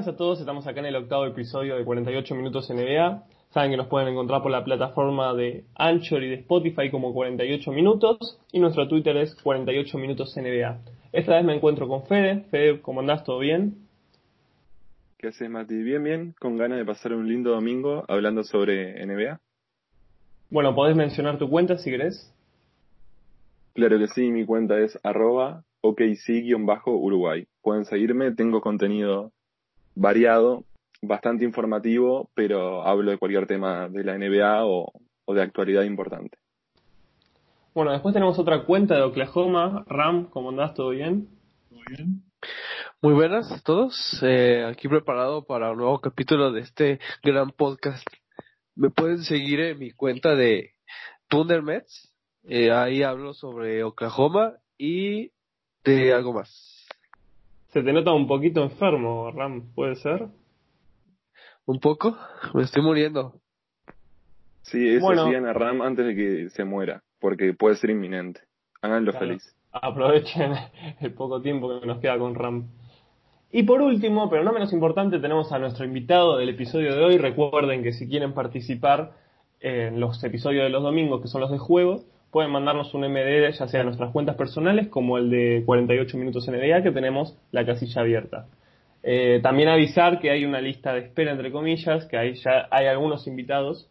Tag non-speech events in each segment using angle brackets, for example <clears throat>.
buenas a todos, estamos acá en el octavo episodio de 48 Minutos NBA. Saben que nos pueden encontrar por la plataforma de Anchor y de Spotify como 48 Minutos y nuestro Twitter es 48 Minutos NBA. Esta vez me encuentro con Fede. Fede, ¿cómo andás? ¿Todo bien? ¿Qué haces, Mati? Bien, bien, con ganas de pasar un lindo domingo hablando sobre NBA. Bueno, podés mencionar tu cuenta si querés. Claro que sí, mi cuenta es arroba okc-uruguay. Pueden seguirme, tengo contenido variado, bastante informativo, pero hablo de cualquier tema de la NBA o, de actualidad importante. Bueno, después tenemos otra cuenta de Oklahoma, Ram, ¿cómo andás? ¿Todo bien? Muy bien. Muy buenas a todos, eh, aquí preparado para un nuevo capítulo de este gran podcast. Me pueden seguir en mi cuenta de Thunder Mets, eh, ahí hablo sobre Oklahoma y de algo más. Se te nota un poquito enfermo, Ram, ¿puede ser? ¿Un poco? Me estoy muriendo. Sí, eso bueno, sigan a Ram antes de que se muera, porque puede ser inminente. Háganlo feliz. Aprovechen <laughs> el poco tiempo que nos queda con Ram. Y por último, pero no menos importante, tenemos a nuestro invitado del episodio de hoy. Recuerden que si quieren participar en los episodios de los domingos, que son los de juego, pueden mandarnos un MD ya sea a nuestras cuentas personales como el de 48 minutos NBA que tenemos la casilla abierta. Eh, también avisar que hay una lista de espera entre comillas, que hay ya hay algunos invitados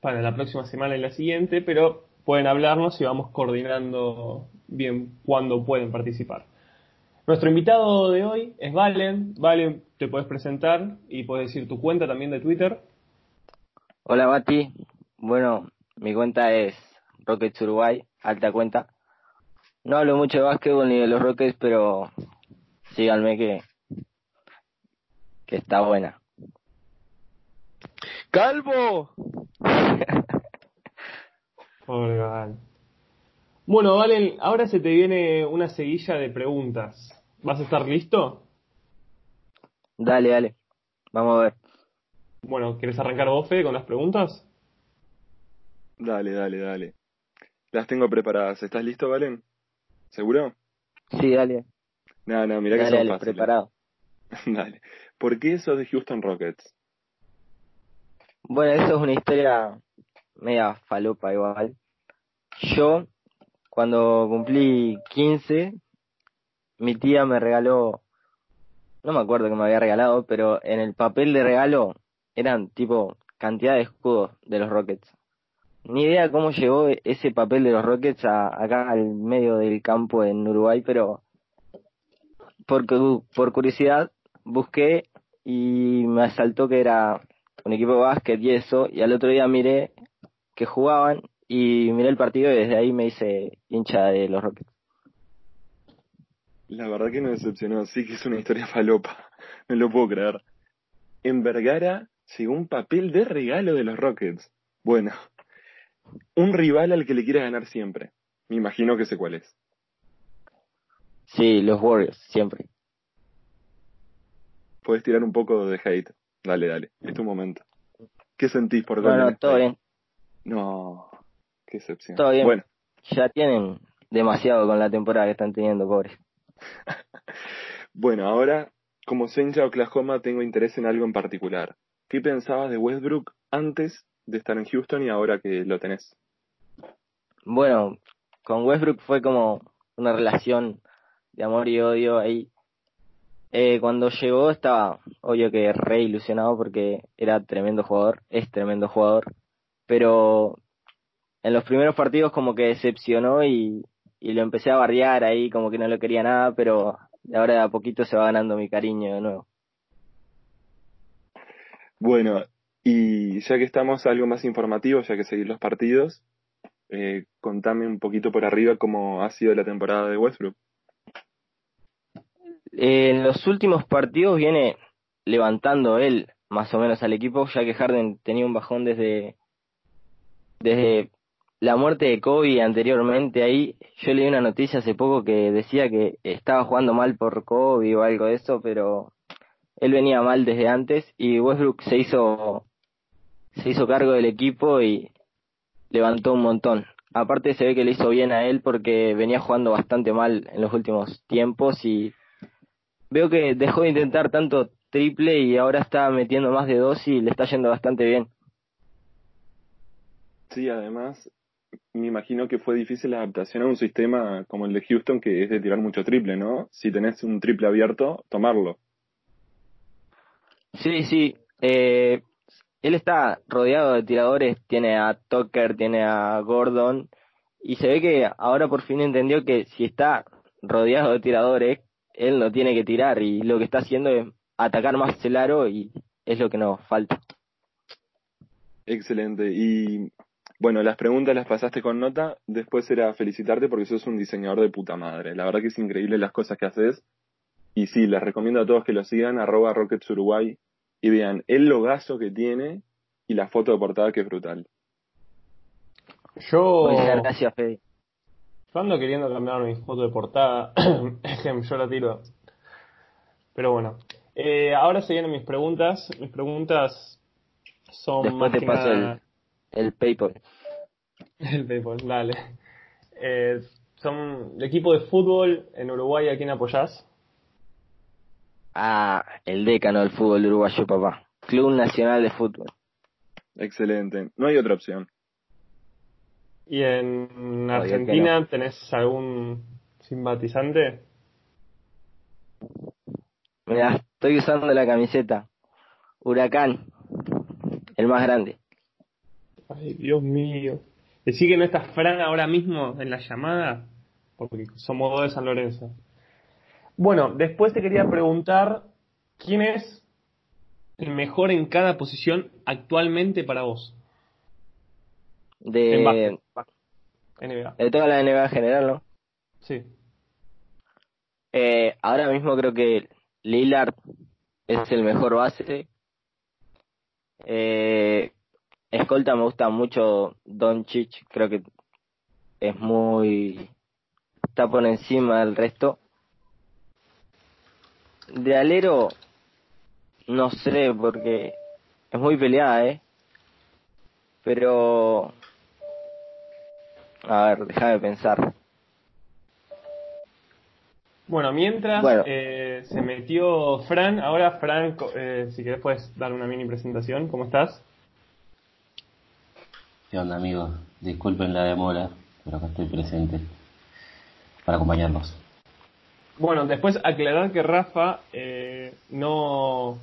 para la próxima semana y la siguiente, pero pueden hablarnos y vamos coordinando bien cuándo pueden participar. Nuestro invitado de hoy es Valen. Valen, te puedes presentar y puedes decir tu cuenta también de Twitter. Hola Bati. Bueno, mi cuenta es Rockets Uruguay, alta cuenta. No hablo mucho de básquetbol ni de los Rockets, pero síganme que, que está buena. ¡Calvo! <laughs> Bueno, Valen, ahora se te viene una seguilla de preguntas. ¿Vas a estar listo? Dale, dale. Vamos a ver. Bueno, ¿quieres arrancar vos, Fede, con las preguntas? Dale, dale, dale. Las tengo preparadas. ¿Estás listo, Valen? ¿Seguro? Sí, dale. No, no, mira que son dale, preparado. <laughs> dale. ¿Por qué eso de Houston Rockets? Bueno, eso es una historia media falopa igual. Yo, cuando cumplí 15, mi tía me regaló, no me acuerdo qué me había regalado, pero en el papel de regalo eran tipo cantidad de escudos de los Rockets ni idea cómo llegó ese papel de los Rockets a, acá al medio del campo en Uruguay, pero por, por curiosidad busqué y me asaltó que era un equipo de básquet y eso, y al otro día miré que jugaban y miré el partido y desde ahí me hice hincha de los Rockets. La verdad que me decepcionó, sí que es una historia falopa, <laughs> no lo puedo creer. En Vergara llegó un papel de regalo de los Rockets. Bueno, un rival al que le quieras ganar siempre. Me imagino que sé cuál es. Sí, los Warriors, siempre. Puedes tirar un poco de hate. Dale, dale, es tu momento. ¿Qué sentís por Bueno, todo bien. No, qué excepción. Todo bien. Bueno. Ya tienen demasiado con la temporada que están teniendo, pobres. <laughs> bueno, ahora, como hincha Oklahoma, tengo interés en algo en particular. ¿Qué pensabas de Westbrook antes de estar en Houston y ahora que lo tenés? Bueno, con Westbrook fue como una relación de amor y odio ahí. Eh, cuando llegó estaba obvio que re ilusionado porque era tremendo jugador, es tremendo jugador, pero en los primeros partidos como que decepcionó y, y lo empecé a barriar ahí como que no lo quería nada, pero ahora de a poquito se va ganando mi cariño de nuevo. Bueno, y ya que estamos, algo más informativo, ya que seguir los partidos, eh, contame un poquito por arriba cómo ha sido la temporada de Westbrook. En los últimos partidos viene levantando él más o menos al equipo, ya que Harden tenía un bajón desde, desde la muerte de Kobe anteriormente ahí. Yo leí una noticia hace poco que decía que estaba jugando mal por Kobe o algo de eso, pero él venía mal desde antes y Westbrook se hizo se hizo cargo del equipo y levantó un montón. Aparte se ve que le hizo bien a él porque venía jugando bastante mal en los últimos tiempos y veo que dejó de intentar tanto triple y ahora está metiendo más de dos y le está yendo bastante bien. Sí, además, me imagino que fue difícil la adaptación a un sistema como el de Houston, que es de tirar mucho triple, ¿no? Si tenés un triple abierto, tomarlo. Sí, sí. Eh, él está rodeado de tiradores, tiene a Tucker, tiene a Gordon, y se ve que ahora por fin entendió que si está rodeado de tiradores, él no tiene que tirar, y lo que está haciendo es atacar más el aro, y es lo que nos falta. Excelente. Y bueno, las preguntas las pasaste con nota. Después era felicitarte porque sos un diseñador de puta madre. La verdad que es increíble las cosas que haces. Y sí, les recomiendo a todos que lo sigan, arroba Rockets y vean el logazo que tiene y la foto de portada que es brutal. Yo, Muchas gracias, Fede. yo ando queriendo cambiar mi foto de portada. <clears throat> Yo la tiro. Pero bueno. Eh, ahora se vienen mis preguntas. Mis preguntas son Después más te que paso nada... El PayPal. El béisbol, dale. Eh, son el equipo de fútbol en Uruguay, ¿a quién apoyás? Ah, el decano del fútbol uruguayo, papá. Club Nacional de Fútbol. Excelente. No hay otra opción. ¿Y en Argentina tenés algún simpatizante? Mira, estoy usando la camiseta. Huracán. El más grande. Ay, Dios mío. Decí que no estás Fran ahora mismo en la llamada, porque somos dos de San Lorenzo. Bueno, después te quería preguntar, ¿quién es el mejor en cada posición actualmente para vos? En De, básquet. NBA. de toda la NBA en general, ¿no? Sí. Eh, ahora mismo creo que Lillard es el mejor base. Eh, escolta me gusta mucho Doncic, creo que es muy está por encima del resto. De alero no sé porque es muy peleada, eh. Pero a ver, déjame pensar. Bueno, mientras Bueno. eh, se metió Fran, ahora Fran, co- eh, si querés puedes dar una mini presentación, ¿cómo estás? ¿Qué onda amigos? Disculpen la demora, pero acá estoy presente para acompañarlos. Bueno, después aclarar que Rafa eh, no,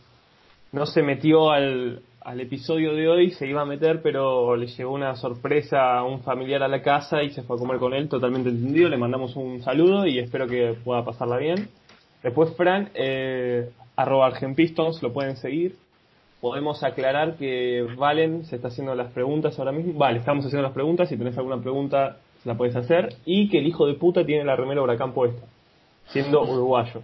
no se metió al, al episodio de hoy, se iba a meter, pero le llegó una sorpresa a un familiar a la casa y se fue a comer con él, totalmente entendido. Le mandamos un saludo y espero que pueda pasarla bien. Después Fran, eh, arroba Argenpistons, lo pueden seguir. Podemos aclarar que Valen se está haciendo las preguntas ahora mismo. Vale, estamos haciendo las preguntas. Si tenés alguna pregunta, se la puedes hacer. Y que el hijo de puta tiene la remera huracán puesta siendo uruguayo.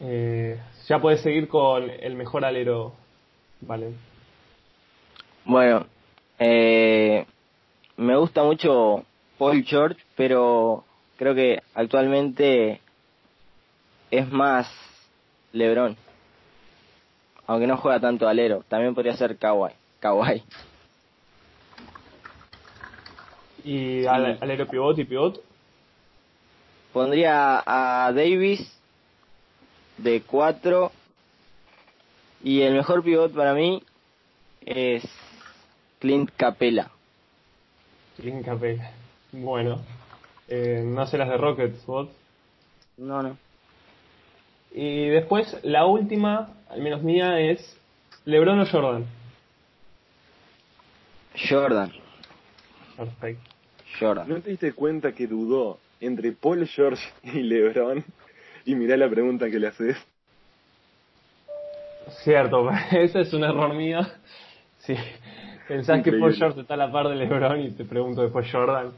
Eh, ya puedes seguir con el mejor alero, vale. Bueno, eh, me gusta mucho Paul George, pero creo que actualmente es más LeBron. Aunque no juega tanto alero, también podría ser Kawhi. Kawhi. Y al, alero pivot y pivot, Pondría a Davis de 4 y el mejor pivot para mí es Clint Capella. Clint Capela. Bueno, eh, no sé las de Rockets, vos. No, no. Y después, la última, al menos mía, es LeBron o Jordan. Jordan. Perfecto. Jordan. ¿No te diste cuenta que dudó entre Paul George y LeBron? Y mirá la pregunta que le haces. Cierto, <laughs> ese es un error mío. Si pensás que Paul. George está a la par de LeBron y te pregunto después Jordan,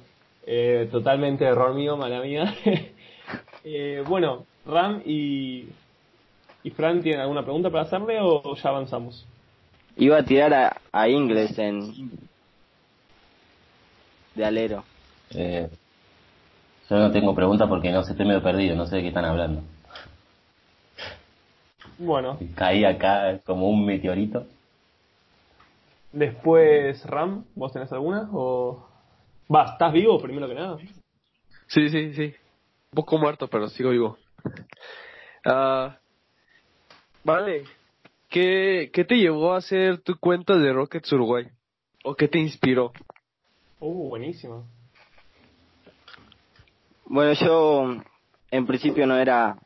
eh, totalmente error mío, mala mía. <laughs> Eh, bueno, Ram y, y Fran, ¿tienen alguna pregunta para hacerle o ya avanzamos? Iba a tirar a, a Ingles en de alero. Eh, yo no tengo preguntas porque no sé, estoy medio perdido, no sé de qué están hablando. Bueno, Caí acá como un meteorito. después Ram, ¿vos tenés alguna? O... Va, ¿estás vivo primero que nada? Sí, sí, sí. Un poco muerto, pero sigo vivo. Ah, Vale. ¿Qué, ¿Qué te llevó a hacer tu cuenta de Rockets Uruguay? ¿O qué te inspiró? Uh, buenísimo. Bueno, yo en principio no era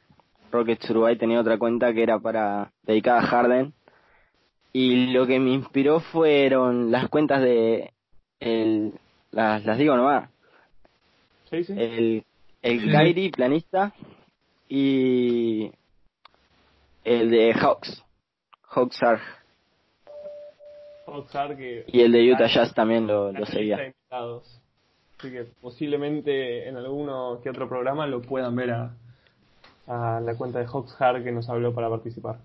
Rockets Uruguay, tenía otra cuenta que era para dedicada a Harden. Y lo que me inspiró fueron las cuentas de el, las, las digo nomás, Sí, sí. el, el Kyrie planista y el de Hawks, Hawks Arg. Rockstar que Y el de Utah Jazz también lo, lo seguía. invitados. Así que posiblemente en alguno que otro programa lo puedan ver a, a la cuenta de Hawkshard que nos habló para participar.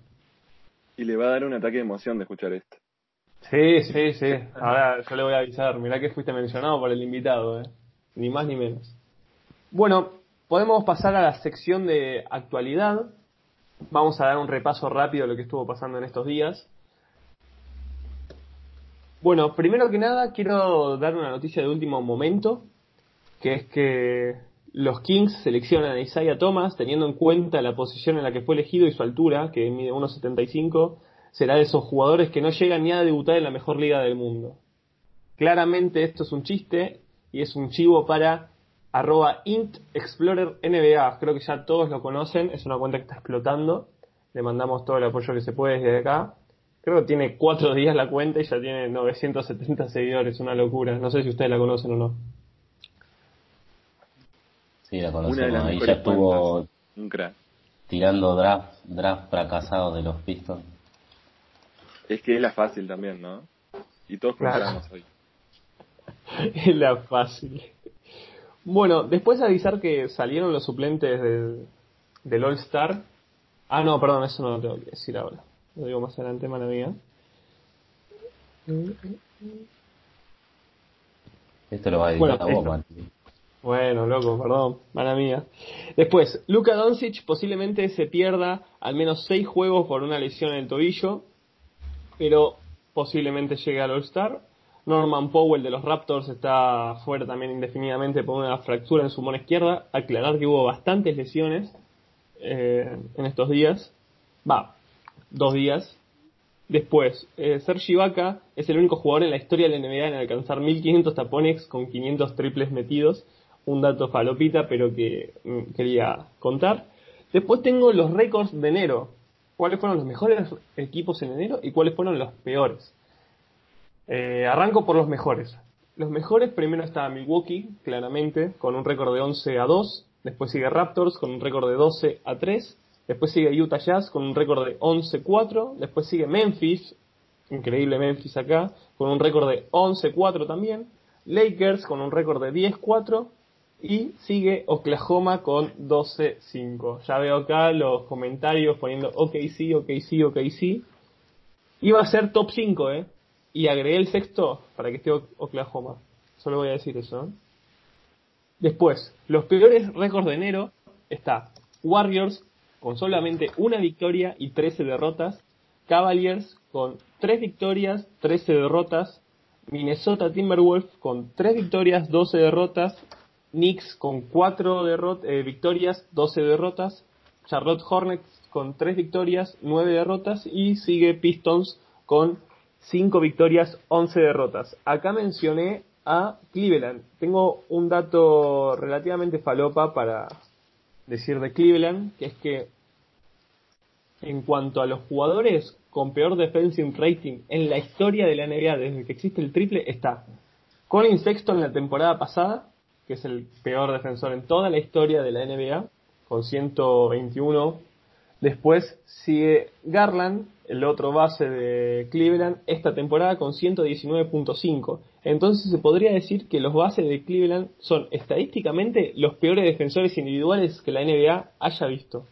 Y le va a dar un ataque de emoción de escuchar esto. Sí, sí, sí. Ahora yo le voy a avisar. Mirá que fuiste mencionado por el invitado, ¿eh? Ni más ni menos. Bueno, podemos pasar a la sección de actualidad. Vamos a dar un repaso rápido de lo que estuvo pasando en estos días. Bueno, primero que nada quiero dar una noticia de último momento, que es que los Kings seleccionan a Isaiah Thomas teniendo en cuenta la posición en la que fue elegido y su altura, que mide 1.75, será de esos jugadores que no llegan ni a debutar en la mejor liga del mundo. Claramente esto es un chiste y es un chivo para arroba int explorer NBA. Creo que ya todos lo conocen, es una cuenta que está explotando. Le mandamos todo el apoyo que se puede desde acá. Creo que tiene cuatro <laughs> días la cuenta y ya tiene 970 seguidores, una locura. No sé si ustedes la conocen o no. Sí, la conocemos. Ahí ya estuvo cuentas. Tirando draft, draft fracasado de los Pistons. Es que es la fácil también, ¿no? Y todos Claro. compramos hoy. <laughs> Es la fácil. Bueno, después de avisar que salieron los suplentes del, del All Star. Ah, no, perdón, eso no lo tengo que decir ahora. Lo digo más adelante, mala mía. Esto lo va a editar Bueno, a vos. Bueno, loco, perdón, mala mía. Después, Luka Doncic posiblemente se pierda al menos seis juegos por una lesión en el tobillo, pero posiblemente llegue al All-Star. Norman Powell de los Raptors está fuera también indefinidamente por una fractura en su mano izquierda. Aclarar que hubo bastantes lesiones eh, en estos días. Va, dos días. Después, eh, Serge Ibaka es el único jugador en la historia de la NBA en alcanzar 1500 tapones con 500 triples metidos. Un dato falopita, pero que mm, quería contar. Después tengo los récords de enero. ¿Cuáles fueron los mejores equipos en enero y cuáles fueron los peores? Eh, arranco por los mejores. Los mejores, primero está Milwaukee, claramente, con un récord de 11 a 2. Después sigue Raptors con un récord de 12 a 3. Después sigue Utah Jazz con un récord de 11-4. Después sigue Memphis, increíble Memphis acá, con un récord de 11-4 también. Lakers con un récord de 10-4. Y sigue Oklahoma con 12-5. Ya veo acá los comentarios poniendo OKC, OKC, OKC. Iba a ser top 5, ¿eh? Y agregué el sexto para que esté Oklahoma. Solo voy a decir eso. ¿eh? Después, los peores récords de enero está Warriors con solamente una victoria y 13 derrotas, Cavaliers con 3 victorias, 13 derrotas, Minnesota Timberwolves con 3 victorias, 12 derrotas, Knicks con 4 derrot- eh, victorias, 12 derrotas, Charlotte Hornets con 3 victorias, 9 derrotas. Y sigue Pistons con 5 victorias, 11 derrotas. Acá mencioné a Cleveland. Tengo un dato relativamente falopa para decir de Cleveland, que es que en cuanto a los jugadores con peor defensive rating en la historia de la NBA desde que existe el triple está Colin Sexton en la temporada pasada, que es el peor defensor en toda la historia de la NBA, con 121. Después sigue Garland, el otro base de Cleveland, esta temporada con 119.5. Entonces se podría decir que los bases de Cleveland son estadísticamente los peores defensores individuales que la NBA haya visto.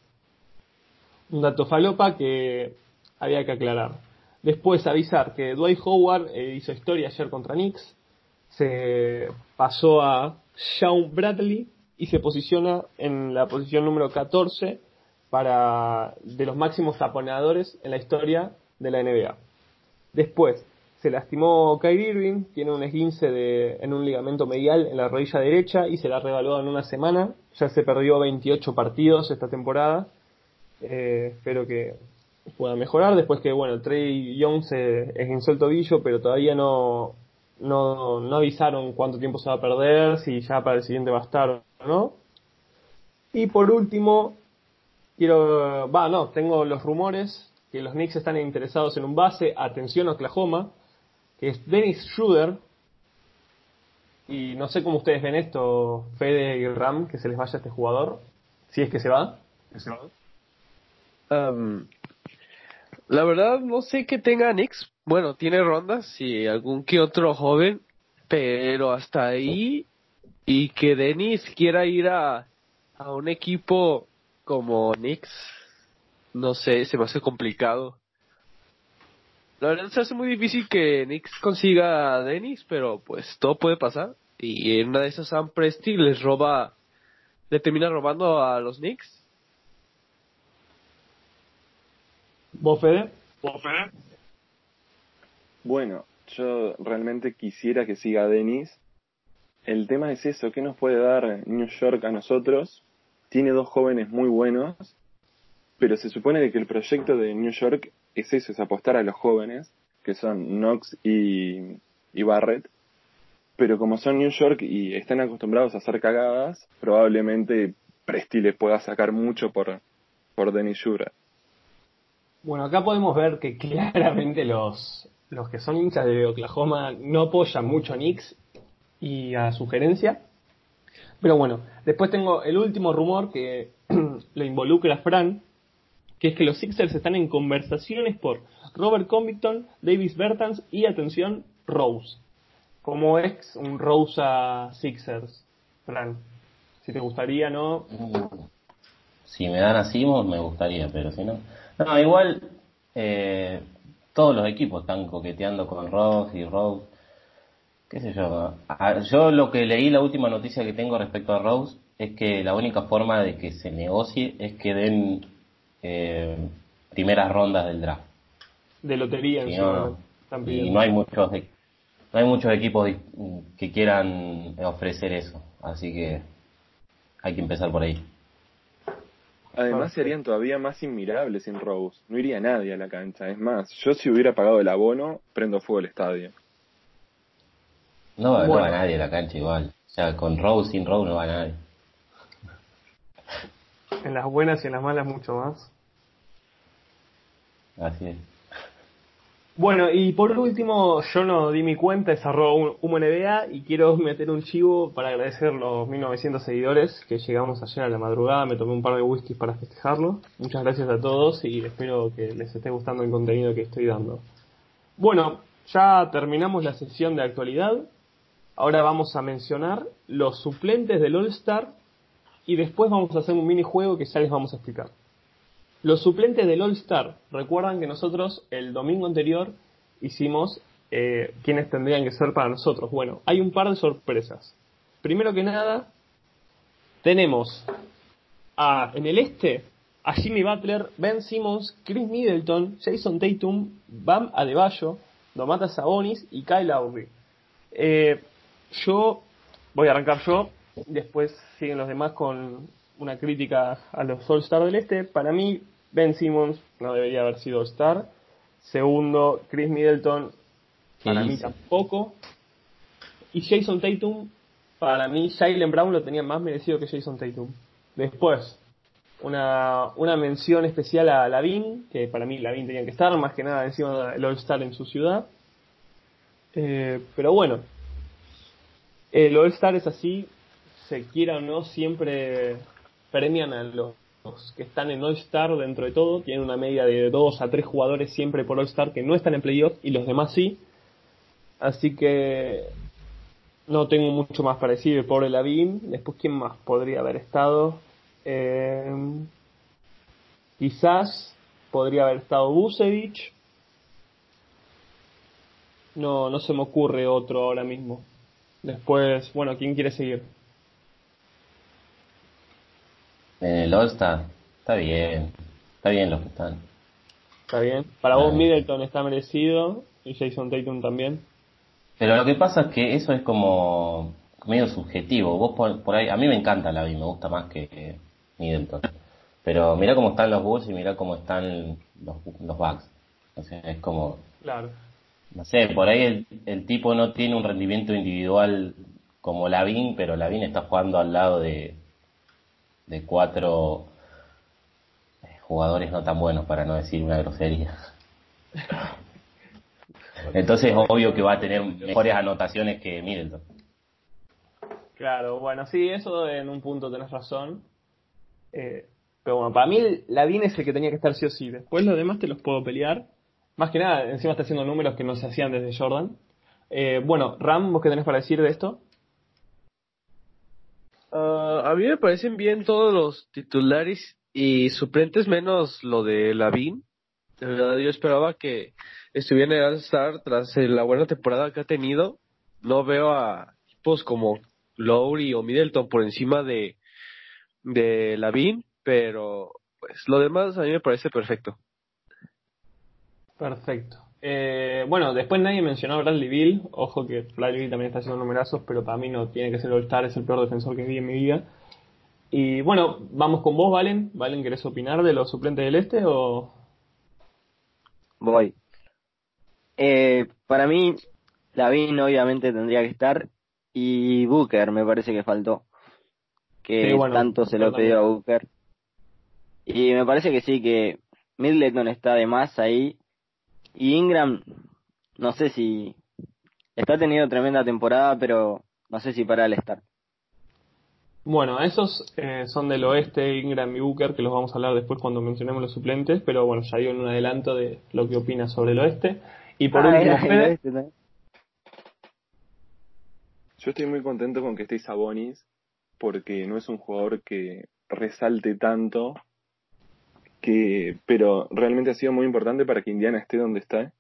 Un dato falopa que había que aclarar. Después avisar que Dwight Howard eh, hizo historia ayer contra Knicks, se pasó a Sean Bradley y se posiciona en la posición número 14 para de los máximos taponadores en la historia de la NBA. Después se lastimó Kyrie Irving, tiene un esguince de, en un ligamento medial en la rodilla derecha y se la revaluó en una semana. Ya se perdió 28 partidos esta temporada. Eh, espero que pueda mejorar. Después que, bueno, Trey Young se esguinzó el tobillo, pero todavía no, no, no avisaron cuánto tiempo se va a perder, si ya para el siguiente va a estar o no. Y por último, quiero, va, no, tengo los rumores que los Knicks están interesados en un base, atención Oklahoma, que es Dennis Schroeder. Y no sé cómo ustedes ven esto, Fede y Ram, que se les vaya este jugador, si es que se va. Que se va. Um, la verdad, no sé qué tenga Knicks. Bueno, tiene rondas y algún que otro joven, pero hasta ahí. Y que Dennis quiera ir a, a un equipo como Knicks, no sé, se me hace complicado. La verdad se hace muy difícil que Knicks consiga a Dennis, pero pues todo puede pasar. Y en una de esas Sam Presti les roba, le termina robando a los Knicks. ¿Vos, Fede? Bueno, yo realmente quisiera que siga Dennis. El tema es eso, ¿qué nos puede dar New York a nosotros? Tiene dos jóvenes muy buenos, pero se supone que el proyecto de New York es eso, es apostar a los jóvenes, que son Knox y, Barrett. Pero como son New York y están acostumbrados a hacer cagadas, probablemente Presti les pueda sacar mucho por, por Dennis Schroeder. Bueno, acá podemos ver que claramente los, los que son hinchas de Oklahoma no apoyan mucho a Knicks y a su gerencia. Pero bueno, después tengo el último rumor que <clears throat> lo involucra Fran, que es que los Sixers están en conversaciones por Robert Covington, Davis Bertans y, atención, Rose. Como es un Rose a Sixers, Fran? Si te gustaría, ¿no? Si me dan a me gustaría, pero si no... No, igual eh, todos los equipos están coqueteando con Rose y Rose. ¿Qué sé yo? Yo lo que leí, la última noticia que tengo respecto a Rose, es que la única forma de que se negocie es que den eh, primeras rondas del draft. De lotería, Si encima, no, y no hay muchos no hay muchos equipos dis- que quieran ofrecer eso, así que hay que empezar por ahí. Además serían todavía más inmirables sin Rose. No iría nadie a la cancha. Es más, yo si hubiera pagado el abono, prendo fuego el estadio. No, va- no Bueno. va nadie a la cancha igual. O sea, con Rose, sin Rose no va nadie. En las buenas y en las malas mucho más. Así es. Bueno, y por último, yo no di mi cuenta, es arroba NBA y quiero meter un chivo para agradecer los 1900 seguidores que llegamos ayer a la madrugada, me tomé un par de whiskies para festejarlo. Muchas gracias a todos y espero que les esté gustando el contenido que estoy dando. Bueno, ya terminamos la sesión de actualidad. Ahora vamos a mencionar los suplentes del All Star y después vamos a hacer un minijuego que ya les vamos a explicar. Los suplentes del All Star. Recuerdan que nosotros el domingo anterior hicimos eh, quiénes tendrían que ser para nosotros. Bueno, hay un par de sorpresas. Primero que nada, tenemos a, en el este a Jimmy Butler, Ben Simmons, Chris Middleton, Jason Tatum, Bam Adebayo, Domantas Sabonis y Kyle Lowry. Eh, yo voy a arrancar yo, después siguen los demás con una crítica a los All-Star del Este. Para mí, Ben Simmons no debería haber sido All-Star. Segundo, Chris Middleton, ¿Qué para mí tampoco. Y Jason Tatum, para mí, Jalen Brown lo tenía más merecido que Jason Tatum. Después, una, una mención especial a Lavin, que para mí Lavin tenía que estar, más que nada encima del All-Star en su ciudad. Eh, pero bueno, el All-Star es así, se quiera o no, siempre premian a los, que están en All-Star dentro de todo. Tienen una media de 2 a 3 jugadores siempre por All-Star que no están en playoff y los demás sí. Así que no tengo mucho más para decir. El pobre Lavin. Después, ¿quién más podría haber estado? Eh, quizás podría haber estado Busevich. No, no se me ocurre otro ahora mismo. Después, bueno, ¿quién quiere seguir? En el All-Star, está bien. Está bien los que están. ¿Está bien? Para Ah. vos Middleton está merecido y Jason Tatum también. Pero lo que pasa es que eso es como medio subjetivo. Vos por, por ahí, a mí me encanta la me gusta más que, Middleton. Pero mira cómo están los Bulls y mira cómo están los, los Bucks. O sea, es como, Claro. no sé, por ahí el, el tipo no tiene un rendimiento individual como Lavin, pero Lavin está jugando al lado de, de cuatro eh, jugadores no tan buenos, para no decir una grosería. <laughs> Entonces, obvio que va a tener mejores anotaciones que Middleton. Claro, bueno, sí, eso en un punto tenés razón. Eh, pero bueno, para mí Lavin es el que tenía que estar sí o sí. Después los demás te los puedo pelear. Más que nada, encima está haciendo números que no se hacían desde Jordan. Eh, bueno, Ram, ¿vos qué tenés para decir de esto? Ah, a mí me parecen bien todos los titulares y suplentes menos lo de Lavín. De verdad, yo esperaba que estuviera en el All-Star tras eh, la buena temporada que ha tenido. No veo a equipos como Lowry o Middleton por encima de, de Lavín, pero pues lo demás a mí me parece perfecto. Perfecto. Eh, bueno, después nadie mencionó a Bradley Bill. Ojo que Bradley Bill también está haciendo numerazos, pero para mí no tiene que ser All-Star, es el peor defensor que vi en mi vida. Y bueno, vamos con vos, Valen. Valen, ¿querés opinar de los suplentes del Este o...? Voy. Eh, para mí, Lavin obviamente tendría que estar y Booker me parece que faltó. Que Sí, bueno, tanto se lo pidió a Booker. Y me parece que sí, que Middleton está de más ahí. Y Ingram, no sé si... Está teniendo tremenda temporada, pero no sé si para el estar. Bueno, esos eh, son del Oeste, Ingram y Booker, que los vamos a hablar después cuando mencionemos los suplentes, pero bueno, ya dio en un adelanto de lo que opina sobre el Oeste. Y por Ah, último, era. Yo estoy muy contento con que esté Sabonis, porque no es un jugador que resalte tanto, que, pero realmente ha sido muy importante para que Indiana esté donde está.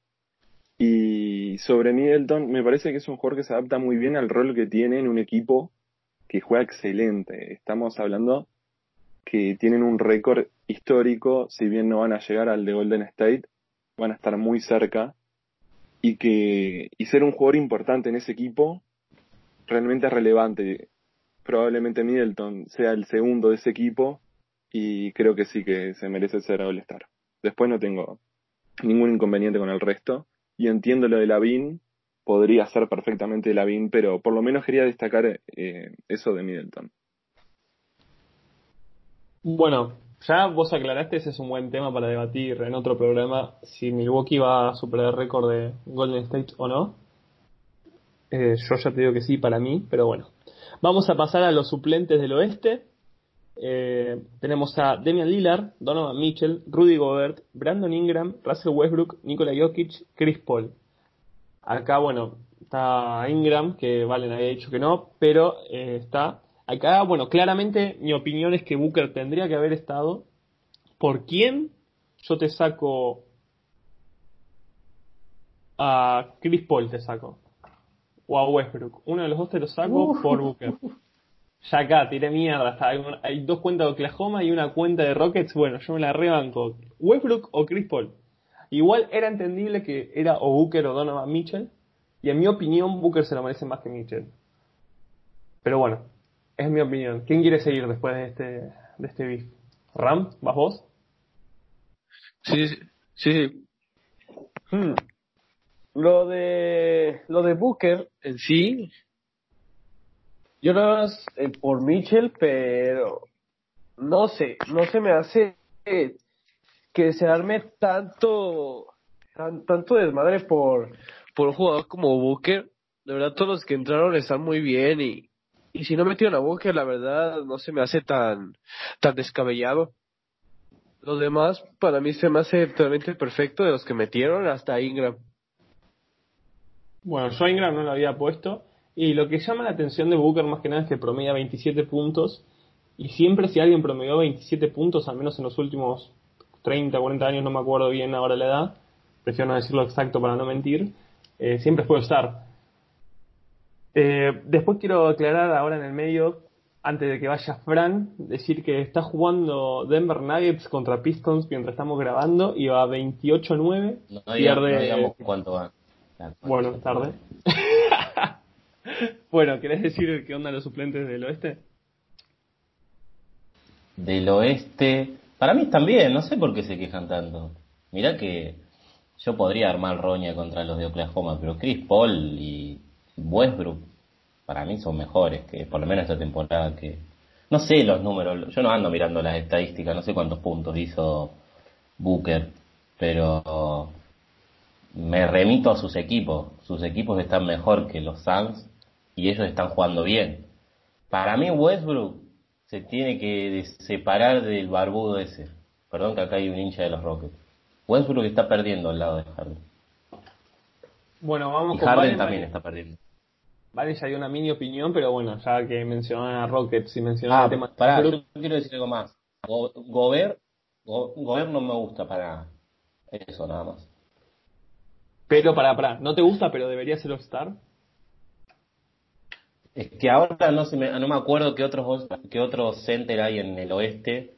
Y sobre Middleton, me parece que es un jugador que se adapta muy bien al rol que tiene en un equipo que juega excelente. Estamos hablando que tienen un récord histórico, si bien no van a llegar al de Golden State, van a estar muy cerca. Y que, y ser un jugador importante en ese equipo realmente es relevante. Probablemente Middleton sea el segundo de ese equipo y creo que sí que se merece ser All-Star. Después no tengo ningún inconveniente con el resto y entiendo lo de Lavin, podría ser perfectamente Lavin, pero por lo menos quería destacar eh, eso de Middleton. bueno, ya vos aclaraste, ese es un buen tema para debatir en otro programa si Milwaukee va a superar el récord de Golden State o no. Eh, yo ya te digo que sí para mí, pero bueno. Vamos a pasar a los suplentes del Oeste. Eh, tenemos a Damian Lillard, Donovan Mitchell, Rudy Gobert, Brandon Ingram, Russell Westbrook, Nikola Jokic, Chris Paul. Acá, bueno, está Ingram, que Valen había dicho que no, pero eh, está. Acá, bueno, claramente mi opinión es que Booker tendría que haber estado. ¿Por quién? Yo te saco a Chris Paul, te saco. O a Westbrook. Uno de los dos te lo saco por Booker. <laughs> Ya acá, tiré mierda. Hay dos cuentas de Oklahoma y una cuenta de Rockets. Bueno, yo me la rebanco. Westbrook o Chris Paul. Igual era entendible que era o Booker o Donovan Mitchell. Y en mi opinión, Booker se lo merece más que Mitchell. Pero bueno, es mi opinión. ¿Quién quiere seguir después de este, de este beef? ¿Ram? ¿Vas vos? Sí, sí, sí. Hmm. Lo de lo de Booker en sí, yo nada más eh, por Mitchell, pero no sé, no se me hace eh, que se tanto tan- tanto desmadre por por un jugador como Booker. De verdad todos los que entraron están muy bien y y si no metieron a Booker, la verdad no se me hace tan tan descabellado. Los demás, para mí se me hace totalmente perfecto de los que metieron hasta Ingram. Bueno, yo Ingram no lo había puesto. Y lo que llama la atención de Booker más que nada es que promedia 27 puntos. Y siempre si alguien promedió 27 puntos, al menos en los últimos 30, 40 años, no me acuerdo bien ahora la edad, prefiero no decirlo exacto para no mentir, eh, siempre fue estar. Eh, después quiero aclarar ahora en el medio, antes de que vaya Fran, decir que está jugando Denver Nuggets contra Pistons mientras estamos grabando y va 28-9. No, no digamos, pierde no digamos cuánto va. bueno, tarde. <laughs> <laughs> bueno, ¿querés decir qué onda los suplentes del oeste? Del oeste, Para mí también, no sé por qué se quejan tanto. Mirá que yo podría armar roña contra los de Oklahoma, pero Chris Paul y Westbrook para mí son mejores que por lo menos esta temporada que no sé los números, yo no ando mirando las estadísticas, no sé cuántos puntos hizo Booker, pero me remito a sus equipos. Sus equipos están mejor que los Suns y ellos están jugando bien. Para mí Westbrook se tiene que separar del barbudo ese. Perdón que acá hay un hincha de los Rockets. Westbrook está perdiendo al lado de Harden. Bueno, vamos y con Harden Valen. también está perdiendo. Vale, ya dio una mini opinión, pero bueno, ya que mencionaban a Rockets y mencionaban Ah, el tema pará, yo quiero decir algo más. Go- Gobert, Go- Gobert no me gusta para eso nada más. Pero para, para, ¿no te gusta, pero debería ser All-Star? Es que ahora no se me, no me acuerdo qué otros qué otros center hay en el oeste,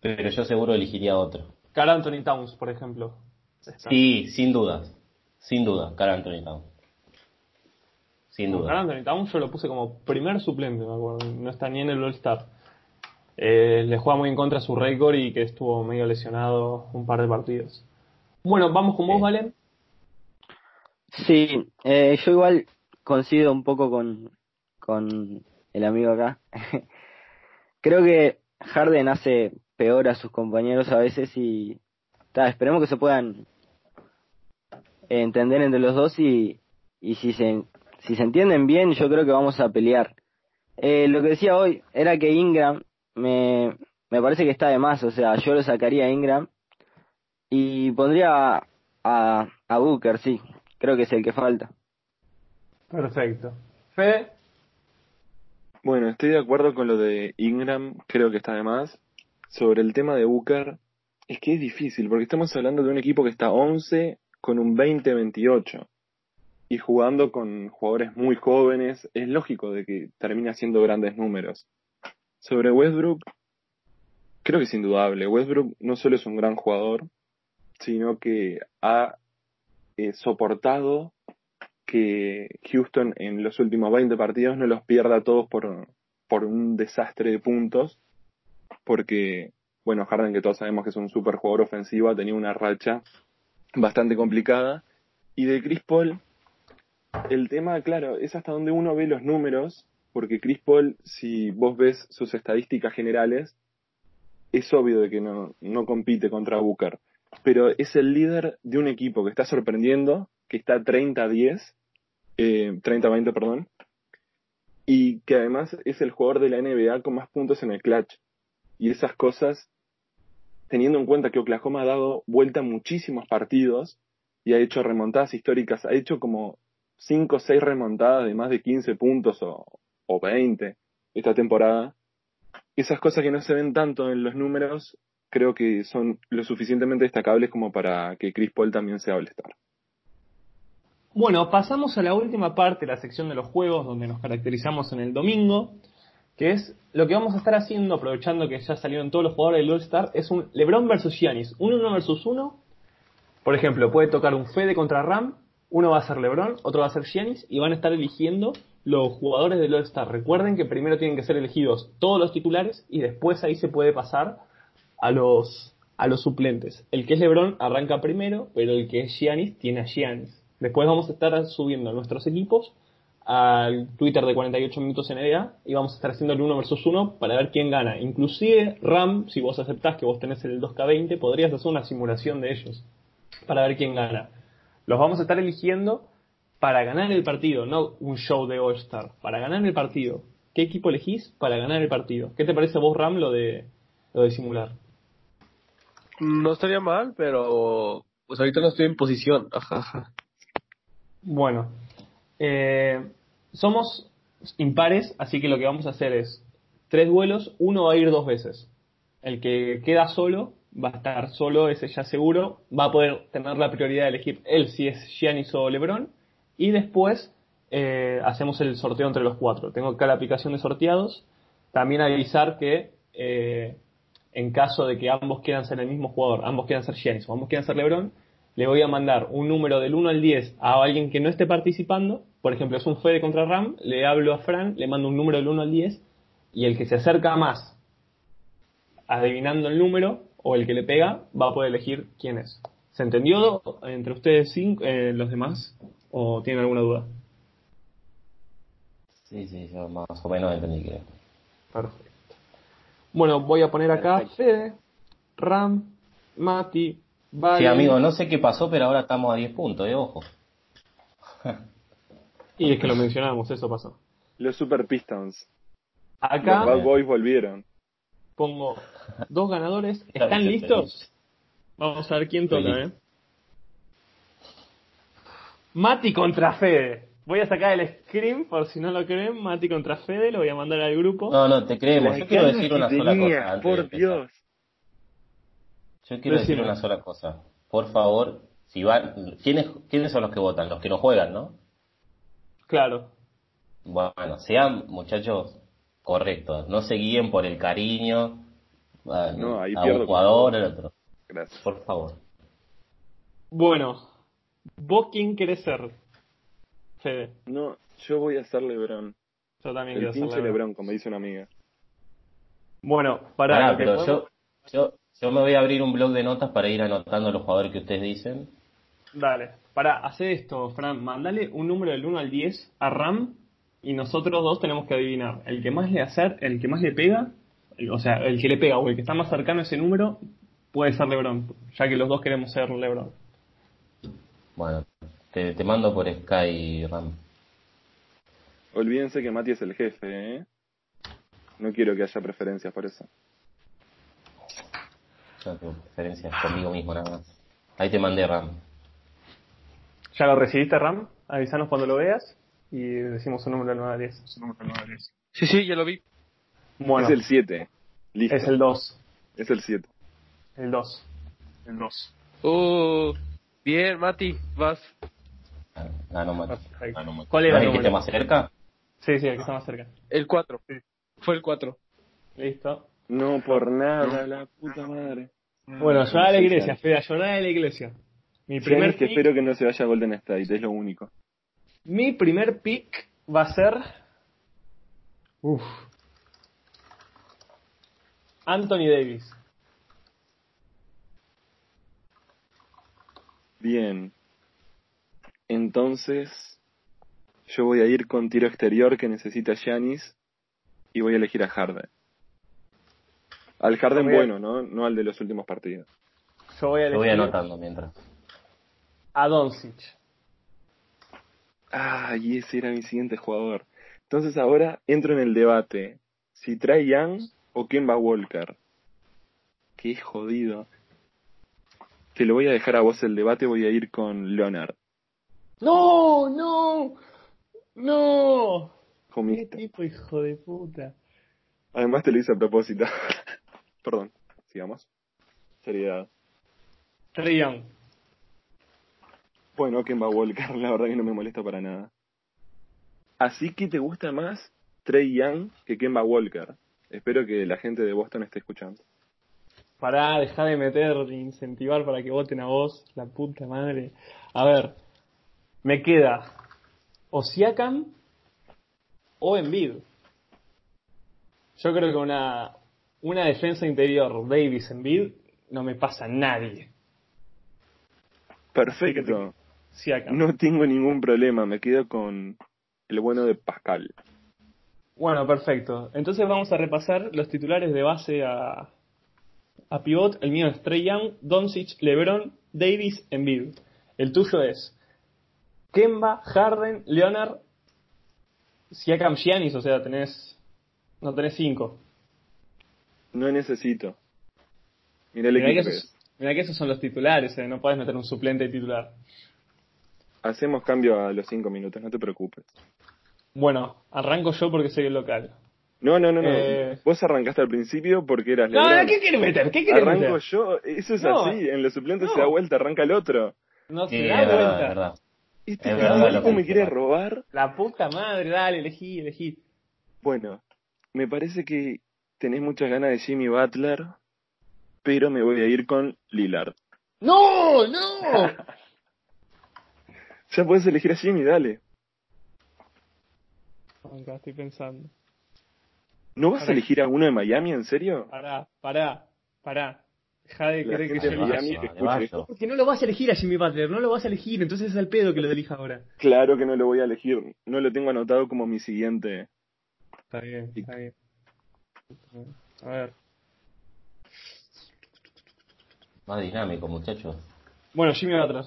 pero yo seguro elegiría otro. Carl Anthony Towns, por ejemplo. Sí, sin dudas. Sin duda, Carl Anthony Towns. Sin Carl duda. Anthony Towns yo lo puse como primer suplente, me acuerdo. No está ni en el All-Star. Eh, le juega muy en contra su récord y que estuvo medio lesionado un par de partidos. Bueno, vamos con vos, Sí. Valen. Sí, eh, yo igual coincido un poco con, con el amigo acá. <laughs> Creo que Harden hace peor a sus compañeros a veces y ta, esperemos que se puedan entender entre los dos y, y si se si se entienden bien yo creo que vamos a pelear. Eh, lo que decía hoy era que Ingram me, me parece que está de más, o sea, yo lo sacaría a Ingram y pondría a, a, a Booker, sí, creo que es el que falta. Perfecto. Fede, Bueno, estoy de acuerdo con lo de Ingram, creo que está de más. Sobre el tema de Booker, es que es difícil, porque estamos hablando de un equipo que está 11 con un 20-28 y jugando con jugadores muy jóvenes, es lógico de que termine haciendo grandes números. Sobre Westbrook, creo que es indudable. Westbrook no solo es un gran jugador, sino que ha eh, soportado que Houston en los últimos 20 partidos no los pierda todos por, por un desastre de puntos, porque, bueno, Harden, que todos sabemos que es un super jugador ofensivo, tenía una racha bastante complicada. Y de Chris Paul, el tema, claro, es hasta donde uno ve los números, porque Chris Paul, si vos ves sus estadísticas generales, es obvio de que no, no compite contra Booker, pero es el líder de un equipo que está sorprendiendo, que está 30-10, eh, 30-20, perdón, y que además es el jugador de la NBA con más puntos en el clutch. Y esas cosas, teniendo en cuenta que Oklahoma ha dado vuelta a muchísimos partidos y ha hecho remontadas históricas, ha hecho como 5 o 6 remontadas de más de 15 puntos o, o 20 esta temporada. Esas cosas que no se ven tanto en los números, creo que son lo suficientemente destacables como para que Chris Paul también sea All-Star. Bueno, pasamos a la última parte la sección de los juegos, donde nos caracterizamos en el domingo, que es lo que vamos a estar haciendo, aprovechando que ya salieron todos los jugadores del All-Star, es un LeBron versus Giannis, un 1 versus 1. Por ejemplo, puede tocar un Fede contra Ram, uno va a ser LeBron, otro va a ser Giannis, y van a estar eligiendo los jugadores del All-Star. Recuerden que primero tienen que ser elegidos todos los titulares y después ahí se puede pasar a los, a los suplentes. El que es LeBron arranca primero, pero el que es Giannis tiene a Giannis. Después vamos a estar subiendo nuestros equipos al Twitter de 48 minutos NBA y vamos a estar haciendo el 1 versus 1 para ver quién gana. Inclusive Ram, si vos aceptás que vos tenés el 2K20, podrías hacer una simulación de ellos para ver quién gana. Los vamos a estar eligiendo para ganar el partido, no un show de All-Star, para ganar el partido. ¿Qué equipo elegís para ganar el partido? ¿Qué te parece a vos, Ram, lo de, lo de simular? No estaría mal, pero pues ahorita no estoy en posición. Ajá, ajá. Bueno, eh, somos impares, así que lo que vamos a hacer es tres duelos, uno va a ir dos veces. El que queda solo va a estar solo, ese ya seguro, va a poder tener la prioridad de elegir él si es Giannis o LeBron, y después eh, hacemos el sorteo entre los cuatro. Tengo acá la aplicación de sorteados, también avisar que eh, en caso de que ambos quieran ser el mismo jugador, ambos quieran ser Giannis o ambos quieran ser LeBron, le voy a mandar un número del 1 al 10 a alguien que no esté participando. Por ejemplo, es un Fede contra Ram, le hablo a Fran, le mando un número del 1 al 10 y el que se acerca más adivinando el número o el que le pega va a poder elegir quién es. ¿Se entendió entre ustedes cinco, eh, los demás? ¿O tienen alguna duda? Sí, sí, yo más o menos entendí que. Perfecto. Bueno, voy a poner acá Fede, Ram, Mati, Vale. Sí, amigo, no sé qué pasó, pero ahora estamos a 10 puntos, eh, ojo. Y es que lo mencionamos, eso pasó. Los Super Pistons. Acá Los Bad Boys volvieron. pongo dos ganadores. <laughs> ¿Están listos? Vamos a ver quién toca, ¿eh? Mati contra Fede. Voy a sacar el screen por si no lo creen. Mati contra Fede, lo voy a mandar al grupo. No, no, te creemos. Yo quiero decir una sola tenía, cosa antes por. Dios. Yo quiero decir una sola cosa. Por favor, si van, ¿quiénes, ¿quiénes son los que votan? Los que no juegan, ¿no? Claro. Bueno, sean muchachos correctos. No se guíen por el cariño a, No, ahí a un jugador, al otro. Gracias. Por favor. Bueno, ¿vos quién querés ser? Fede. No, yo voy a ser LeBron. Yo también El quiero ser pinche Lebron. LeBron, como dice una amiga. Bueno, para Pará, pero podemos- yo, yo, yo me voy a abrir un blog de notas para ir anotando los jugadores que ustedes dicen. Dale, para hacer esto, Fran, mandale un número del 1 al 10 a Ram y nosotros dos tenemos que adivinar. El que más le hacer, el que más le pega, el- o sea, el que le pega o el que está más cercano a ese número puede ser LeBron, ya que los dos queremos ser LeBron. Bueno, te, te mando por Sky, Ram. Olvídense que Mati es el jefe, ¿eh? No quiero que haya preferencias por eso. Yo tengo preferencias conmigo mismo nada más. Ahí te mandé, Ram. ¿Ya lo recibiste, Ram? Avisanos cuando lo veas y decimos un número del 9 al 10. Sí, sí, ya lo vi. Bueno, Es el 7. Listo. es el 2. Es el 7. El 2. El 2. Uh, bien, Mati, vas. Ah, Mati. ¿Cuál era ¿No el que esté número? más cerca? Sí, sí, el que está más cerca. El 4. Fue el 4. Listo. No por nada, la puta madre. Bueno, llorar a la sí, iglesia, sí. Fede, a llorar a la iglesia. Mi primer que pick, espero que no se vaya a Golden State, es lo único. mi primer pick va a ser Uf. Anthony Davis. Bien. Entonces, yo voy a ir con tiro exterior que necesita Giannis y voy a elegir a Harden. Al Harden a- bueno, ¿no? No al de los últimos partidos. Yo voy a Lo voy elegir anotando mientras. a Doncic. Ah, y ese era mi siguiente jugador. Entonces ahora entro en el debate. Si trae Young o Kemba Walker. Qué jodido. Te lo voy a dejar a vos el debate, voy a ir con Leonard. No, no, no. ¿Qué tipo hijo de puta? Además te lo hice a propósito. <laughs> Perdón, sigamos. Seriedad. Trey Young. Bueno, Kemba Walker, la verdad que no me molesta para nada. Así que te gusta más Trey Young que Kemba Walker. Espero que la gente de Boston esté escuchando. Pará, dejá de meter, de incentivar para que voten a vos, la puta madre. A ver, me queda o Siakam o Embiid. Yo creo que una, una defensa interior Davis Embiid no me pasa a nadie. Perfecto. Siakam. No tengo ningún problema, me quedo con el bueno de Pascal. Bueno, perfecto. Entonces vamos a repasar los titulares de base a, a pivot. El mío es Trey Young, Doncic, LeBron, Davis, Embiid. El tuyo es Kemba, Harden, Leonard, Siakam, Giannis, o sea, tenés no tenés cinco. No necesito. Mira el Mirá que, equipo que esos, mirá que esos son los titulares, eh, no podés meter un suplente de titular. Hacemos cambio a los cinco minutos, no te preocupes. Bueno, arranco yo porque soy el local. No, no, no, no. Eh. Vos arrancaste al principio porque eras No, LeBron. no, ¿qué querés meter? ¿Qué querés Arranco meter? yo, eso es No. así, en los suplentes No. se da vuelta, arranca el otro. No se Sí, da verdad, vuelta. es verdad. Este Es verdad me quiere robar. La puta madre, dale, elegí, elegí. Bueno, me parece que tenés muchas ganas de Jimmy Butler, pero me voy a ir con Lillard. ¡No! ¡No! <laughs> Ya puedes elegir a Jimmy, dale. Acá estoy pensando. ¿No vas a elegir a uno de Miami, en serio? Pará, pará, pará. Deja de La creer que yo. Miami escuche. Porque no lo vas a elegir a Jimmy Butler, no lo vas a elegir, entonces es al pedo que lo elija ahora. Claro que no lo voy a elegir. No lo tengo anotado como mi siguiente. Está bien, está bien. A ver. Más dinámico, muchachos. Bueno, Jimmy Butler.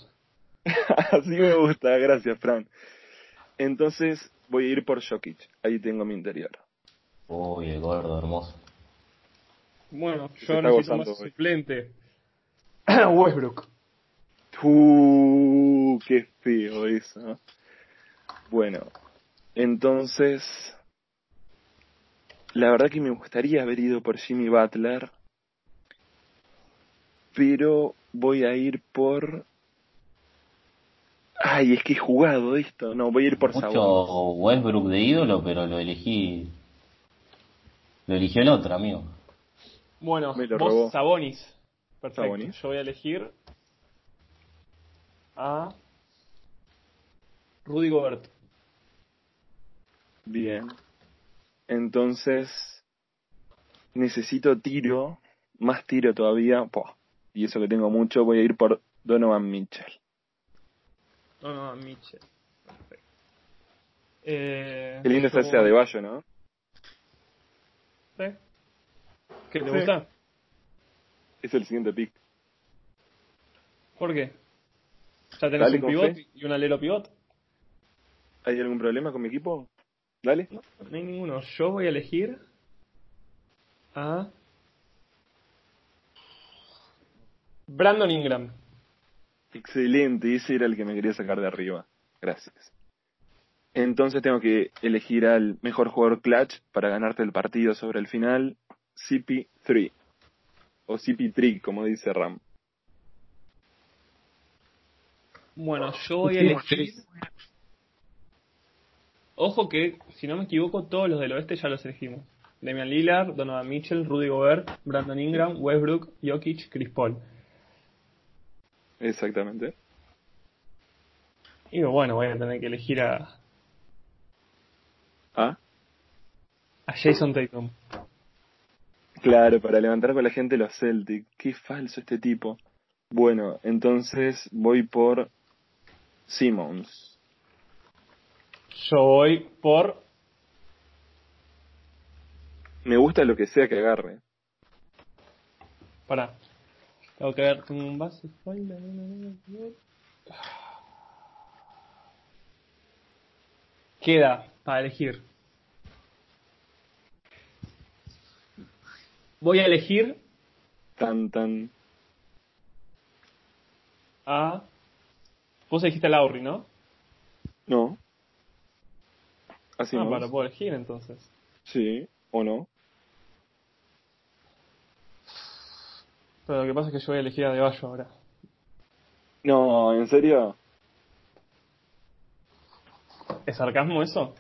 <laughs> Así me gusta, gracias, Fran. Entonces voy a ir por Jokic. Ahí tengo mi interior. Uy, el gordo hermoso. Bueno, yo necesito gozando más hoy. suplente. <coughs> Westbrook. Uh, qué feo eso. Bueno, entonces, la verdad que me gustaría haber ido por Jimmy Butler, pero voy a ir por... Ay, es que he jugado esto. No, voy a ir por Sabonis. Mucho Westbrook de ídolo, pero lo elegí. Lo eligió el otro, amigo. Bueno, Me lo vos robó. Sabonis. Perfecto. Sabonis. Yo voy a elegir a Rudy Gobert. Bien. Entonces, necesito tiro, más tiro todavía. Poh, y eso que tengo mucho, voy a ir por Donovan Mitchell. No, no, Mitchell. Perfecto. Eh, Qué lindo está ese Adebayo, ¿no? ¿Sí? ¿Qué te Sí. gusta? Es el siguiente pick. ¿Por qué? Ya tenés Dale, un pivot fe. y un alero pivot. ¿Hay algún problema con mi equipo? Dale. No hay ninguno. Yo voy a elegir a Brandon Ingram. Excelente, ese era el que me quería sacar de arriba. Gracias. Entonces tengo que elegir al mejor jugador clutch para ganarte el partido sobre el final, CP3. O CP3, como dice Ram. Bueno, yo voy a elegir. Ojo que, si no me equivoco, todos los del oeste ya los elegimos. Damian Lillard, Donovan Mitchell, Rudy Gobert, Brandon Ingram, Westbrook, Jokic, Chris Paul. Exactamente. Y bueno, voy a tener que elegir a, Ah, a Jason Tatum. Claro, para levantar con la gente los Celtics. Qué falso este tipo. Bueno, entonces voy por Simmons. Yo voy por. Me gusta lo que sea que agarre. Pará. Tengo que ver un base. Queda para elegir. Voy a elegir Tan, tan. a. Vos elegiste a Lauri, ¿no? No. Así ah, no. para puedo elegir entonces. Sí, o no. Pero lo que pasa es que yo voy a elegir a De Bayo ahora. No, ¿en serio? ¿Es sarcasmo eso?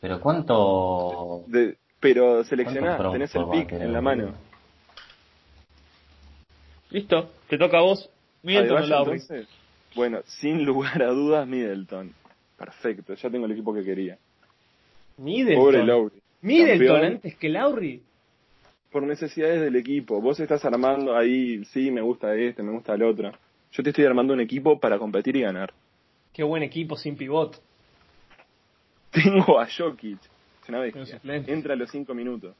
Pero cuánto. De, pero seleccioná, ¿Cuántos tenés el pick en la mano. Listo, te toca a vos. Middleton o entonces. Bueno, sin lugar a dudas, Middleton. Perfecto, ya tengo el equipo que quería. Middleton. Pobre Lowry. Middleton Campeón. antes que Lauri. Por necesidades del equipo. Vos estás armando ahí, sí, me gusta este, me gusta el otro. Yo te estoy armando un equipo para competir y ganar. Qué buen equipo sin pivot. Tengo a Jokic. Es una bestia. Entra a los 5 minutos.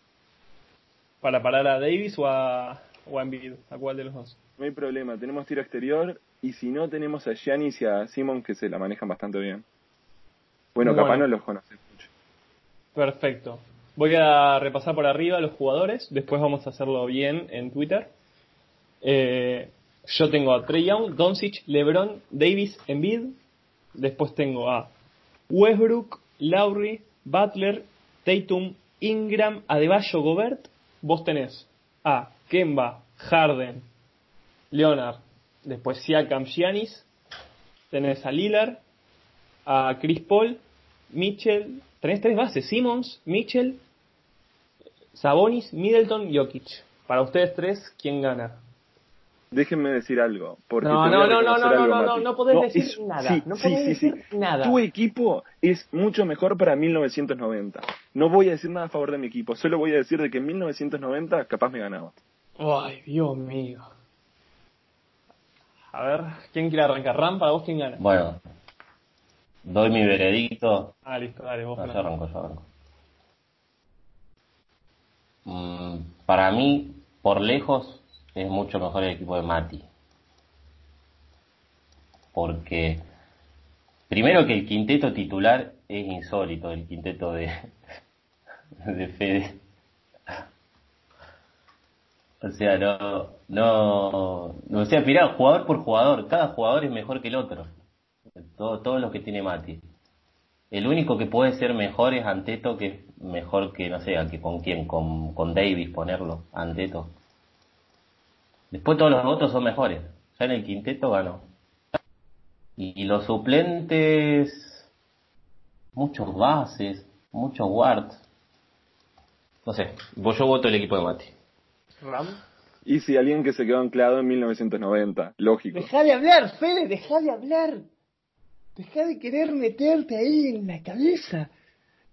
Para parar a Davis o a, o a Embiid. ¿A cuál de los dos? No hay problema, tenemos tiro exterior y si no tenemos a Giannis y a Simon que se la manejan bastante bien. Bueno, Bueno. capaz no los conoces mucho. Perfecto. Voy a repasar por arriba los jugadores. Después vamos a hacerlo bien en Twitter. Eh, yo tengo a Trey Young, Doncic, LeBron, Davis, Embiid. Después tengo a Westbrook, Lowry, Butler, Tatum, Ingram, Adebayo, Gobert. Vos tenés a Kemba, Harden, Leonard. Después Siakam, Giannis. Tenés a Lillard, a Chris Paul, Mitchell. Tenés tres bases: Simmons, Mitchell, Sabonis, Middleton, Jokic. Para ustedes tres, ¿quién gana? Déjenme decir algo. Porque No, no, no, no, no, no, no, Mati. no podés decir es- nada. sí, no sí, podés sí, sí. decir nada. Tu equipo es mucho mejor para 1990. No voy a decir nada a favor de mi equipo, solo voy a decir de que en 1990 capaz me ganaba. Ay, Dios mío. A ver, ¿quién quiere arrancar? ¿Ram? ¿Para vos quién gana? Bueno, doy mi veredicto. Ah, listo, dale, vos No, yo arranco, yo arranco. Mm, para mí, por lejos, es mucho mejor el equipo de Mati. Porque, primero que el quinteto titular es insólito, el quinteto de, <laughs> de Fede. O sea, no, no, no, o sea, mirá, jugador por jugador, cada jugador es mejor que el otro. Todo, todos los que tiene Mati. El único que puede ser mejor es Anteto, que es mejor que, no sé, que con quién, con, con Davis ponerlo, Anteto. Después todos los otros son mejores. Ya en el quinteto ganó. Y, y los suplentes, muchos bases, muchos guards. No sé, vos yo voto el equipo de Mati. ¿Ram? Y si alguien que se quedó anclado en 1990, lógico. Deja de hablar, Fede, deja de hablar. Deja de querer meterte ahí en la cabeza.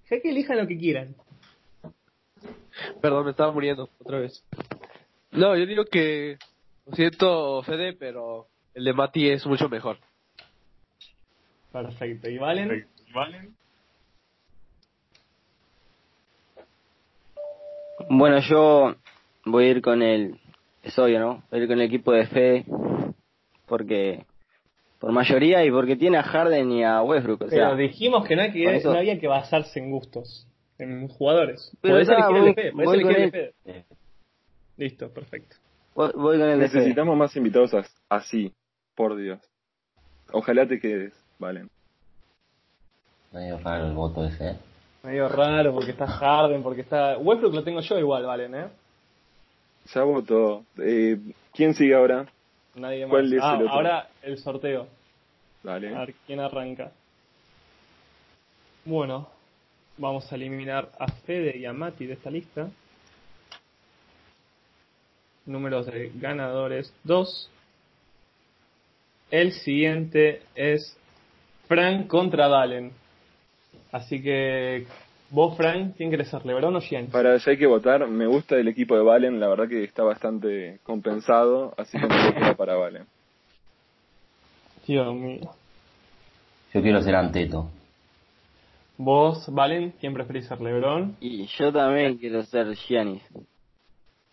Deja que elijan lo que quieran. Perdón, me estaba muriendo otra vez. No, yo digo que, lo siento, Fede, pero el de Mati es mucho mejor. Perfecto. ¿Y Valen? Bueno, yo voy a ir con el, es obvio, ¿no? Voy a ir con el equipo de Fede, porque, por mayoría y porque tiene a Harden y a Westbrook, o Pero dijimos que no, hay que eso- no había que basarse en gustos, en jugadores. Pero podés elegir el voy- Fede, podés elegir el. Fede. Listo, perfecto. Voy, voy con el de Fede. Necesitamos más invitados as- así, por Dios. Ojalá te quedes, Valen. medio raro el voto ese, ¿eh? Medio raro porque está Harden, porque está... Westbrook lo tengo yo igual, Valen, ¿eh? Ya votó. Eh, ¿Quién sigue ahora? Nadie más. ¿Cuál es Ah, el otro? ahora el sorteo. Dale. A ver quién arranca. Bueno, vamos a eliminar a Fede y a Mati de esta lista. Números de ganadores 2. El siguiente es Frank contra Valen. Así que vos, Frank, ¿quién querés ser? ¿Lebron o Giannis? Para ya hay que votar. Me gusta el equipo de Valen, la verdad que está bastante compensado, así que me voy para Valen. Dios mío. Yo quiero ser Anteto. Vos, Valen, ¿quién preferís ser? ¿Lebron? Y yo también quiero ser Giannis.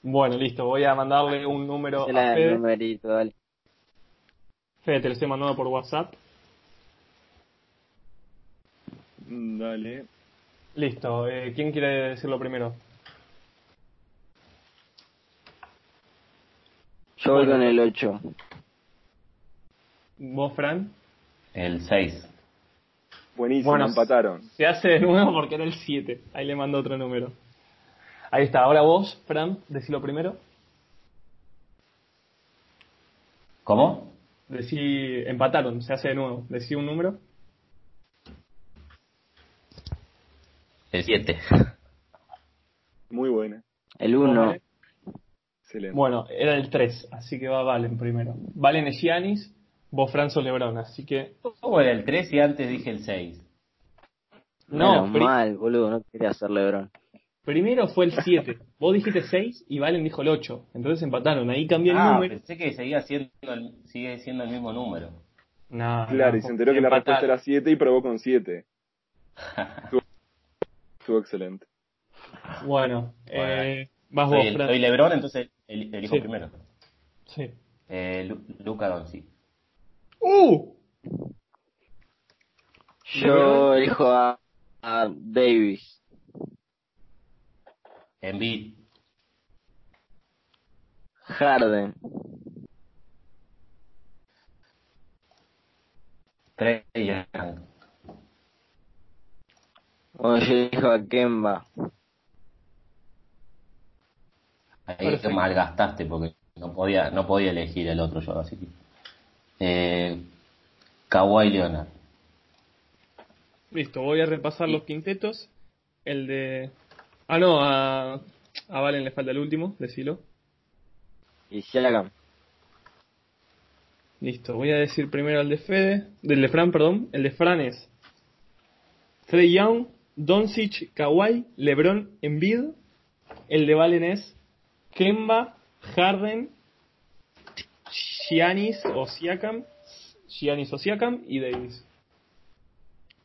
Bueno, listo, voy a mandarle un número a Fede. numerito, dale. Fede, te lo estoy mandando por WhatsApp. Mm, Dale. Listo, eh, ¿quién quiere decirlo primero? Yo voy con el 8. ¿Vos, Fran? El 6. Buenísimo, Bueno, empataron. Se hace de nuevo porque era el 7. Ahí le mando otro número. Ahí está, ahora vos, Fran, decilo primero. ¿Cómo? Decí, empataron, se hace de nuevo. Decí un número. El 7. Muy buena. El 1. Vale. Excelente. Bueno, era el 3, así que va Valen primero. Valen es Giannis, vos Fran sos Lebron, así que... ¿Cómo era el 3 y antes dije el 6? No, mal, boludo, no quería ser Lebron. Primero fue el 7. Vos dijiste 6 y Valen dijo el 8. Entonces empataron, ahí cambió el Ah, número. pensé que seguía siendo el, sigue siendo el mismo número. No, Claro, no, y se enteró que la empataron. respuesta era 7 y probó con 7. <laughs> Estuvo excelente. Bueno, Bueno. eh, vas Soy, vos, el- Fran. soy Lebron, entonces el, elijo Sí. primero. Sí. Eh, Lu- Luka Doncic. ¡Uh! Yo elijo a, a Davis. Embiid. Harden. Trey Young. Bueno, yo elijo a. Ahí Perfecto. te malgastaste porque no podía, no podía elegir el otro yo, así que. Eh, Kawhi Leonard. Listo, voy a repasar los quintetos. El de... Ah, no, a, a Valen le falta el último, decilo. Y Siakam. Listo, voy a decir primero el de Fede, del de Fran, perdón. El de Fran es Trey Young, Doncic, Kawhi, LeBron, Embiid. El de Valen es Kemba, Harden, Giannis o Siakam, Giannis o Siakam y Davis.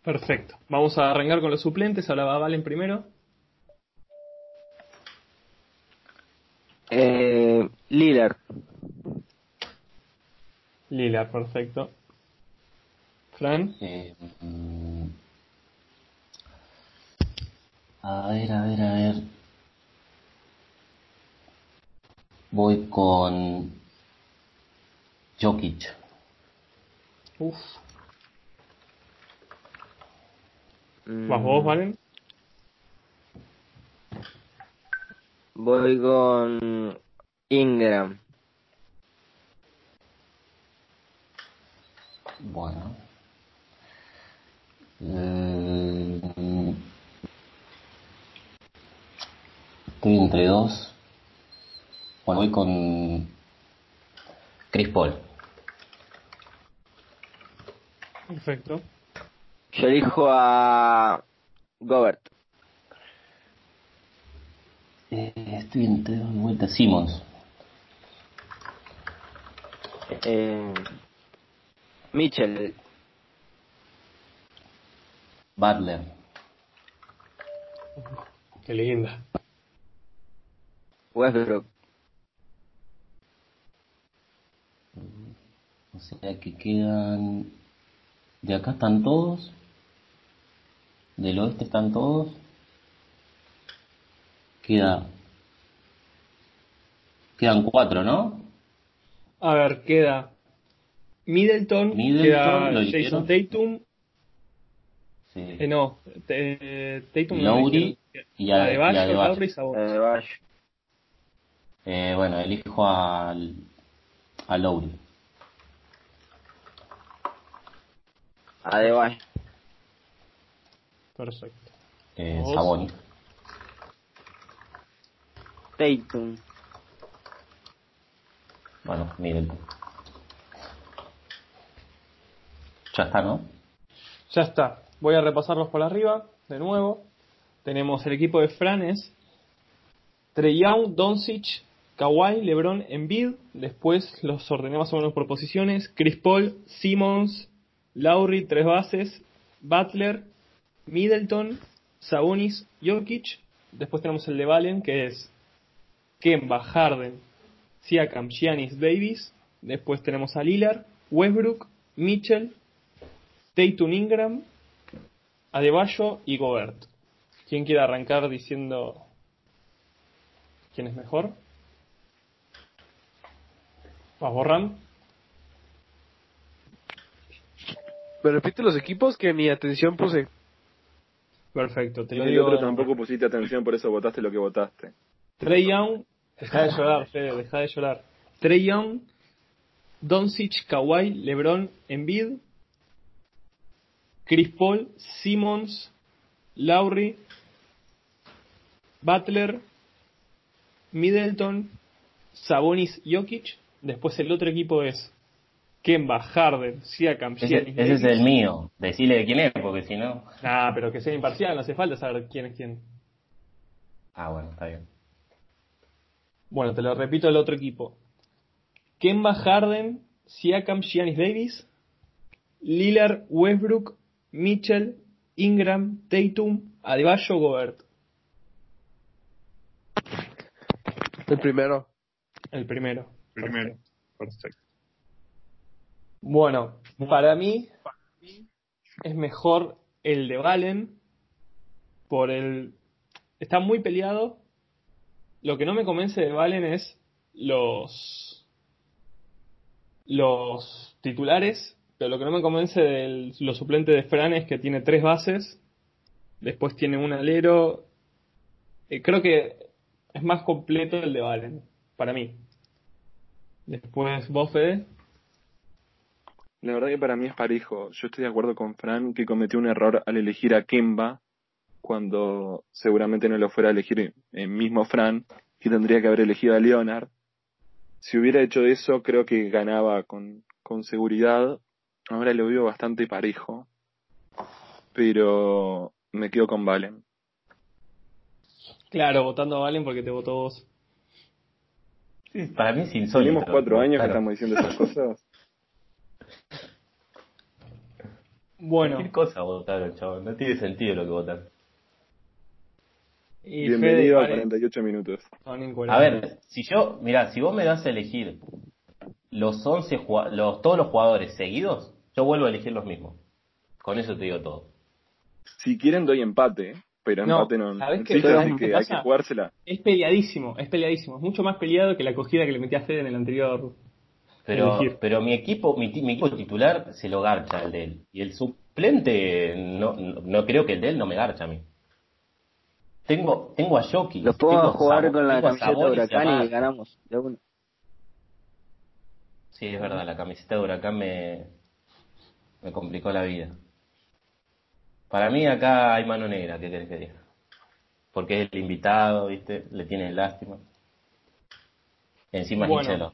Perfecto. Vamos a arrancar con los suplentes. Va Valen primero. Eh, Lillard. Lila, perfecto. Fran, Eh, mm, a ver, a ver, a ver. Voy con Jokic. uff. Mm, ¿Vas vos, Valen? Voy con Ingram. Bueno. Eh, estoy entre dos. Bueno, voy con Chris Paul. Perfecto. Yo elijo a Gobert. Eh, estoy entre dos de vuelta. Simmons. Eh, Mitchell. Butler. Qué linda. Westbrook. O sea que quedan. De acá están todos. Del oeste están todos. Queda. Quedan cuatro, ¿no? A ver, queda Middleton, Middleton, queda Jason. Tatum, Sí. eh, no, eh, Tatum no Lowry lo eligieron. y a- Adebayo. Lowry. Eh, bueno, elijo al. a Lowry. Adebayo. Perfecto. Eh. Sabonis. Tatum. Bueno, Middleton. Ya está, ¿no? Ya está. Voy a repasarlos por arriba, de nuevo. Tenemos el equipo de Franes. Trey Young, Doncic, Kawhi, LeBron, Embiid. Después los ordené más o menos por posiciones. Chris Paul, Simmons, Lowry, tres bases. Butler, Middleton, Sabonis, Jokic. Después tenemos el de Valen, que es Kemba, Harden, Siakam, Giannis, Davis. Después tenemos a Lillard, Westbrook, Mitchell, Tatum Ingram, Adebayo y Gobert. ¿Quién quiere arrancar diciendo quién es mejor? ¿Vas borran? Me repite los equipos que mi atención puse. Perfecto, te Y lo el digo. otro tampoco pusiste atención, por eso votaste lo que votaste. Trey Young, deja de llorar, Fede, deja de llorar. Trey Young, Doncic, Kawhi, LeBron, Embiid, Chris Paul, Simmons, Lowry, Butler, Middleton, Sabonis, Jokic. Después el otro equipo es Kemba, Harden, Siakam, Ese, Giannis, ese es el mío. Decile de quién es, porque si no. Ah, pero que sea imparcial, no hace falta saber quién es quién. Ah, bueno, está bien. Bueno, te lo repito el otro equipo. Kemba Harden, Siakam, Giannis Davis, Lillard, Westbrook, Mitchell, Ingram, Tatum, Adebayo, Gobert. El primero. El primero. Primero. Perfecto. Bueno, para mí es mejor el de Valen por el... Está muy peleado. Lo que no me convence de Valen es los... los titulares, pero lo que no me convence de los suplentes de Fran es que tiene tres bases, después tiene un alero. Eh, creo que es más completo el de Valen, para mí. Después vos, Fede. La verdad que para mí es parejo. Yo estoy de acuerdo con Fran que cometió un error al elegir a Kemba cuando seguramente no lo fuera a elegir el mismo Fran, que tendría que haber elegido a Leonard. Si hubiera hecho eso, creo que ganaba con, con seguridad. Ahora lo veo bastante parejo. Pero me quedo con Valen. Claro, votando a Valen porque te votó vos. Sí, para mí es insólito. Tenemos cuatro años que estamos diciendo esas cosas. Bueno, Cualquier cosa votaron, chavos. No tiene sentido lo que votan. Y Bienvenido a Fede, Valen 48 minutos. son A ver, si yo, mira, si vos me das a elegir los 11 jua- los todos los jugadores seguidos, yo vuelvo a elegir los mismos. Con eso te digo todo. Si quieren doy empate, pero No, empate no, no ¿sabés qué? existe, ¿Sabés así qué que hay que jugársela. Es peleadísimo, es peleadísimo. Es mucho más peleado que la acogida que le metí a Fede en el anterior. Pero, Elegir. pero mi equipo, mi, equipo titular se lo garcha el de él. Y el suplente, no, no, no creo que el de él no me garcha a mí. Tengo, tengo a Yoki. Los tengo a jugar Sabo- con la camiseta de y Huracán y ganamos. De una. Sí, es verdad, la camiseta de Huracán me, me complicó la vida. Para mí acá hay mano negra, ¿qué querés que diga? Porque es el invitado, ¿viste? Le tienen lástima. Encima Bueno.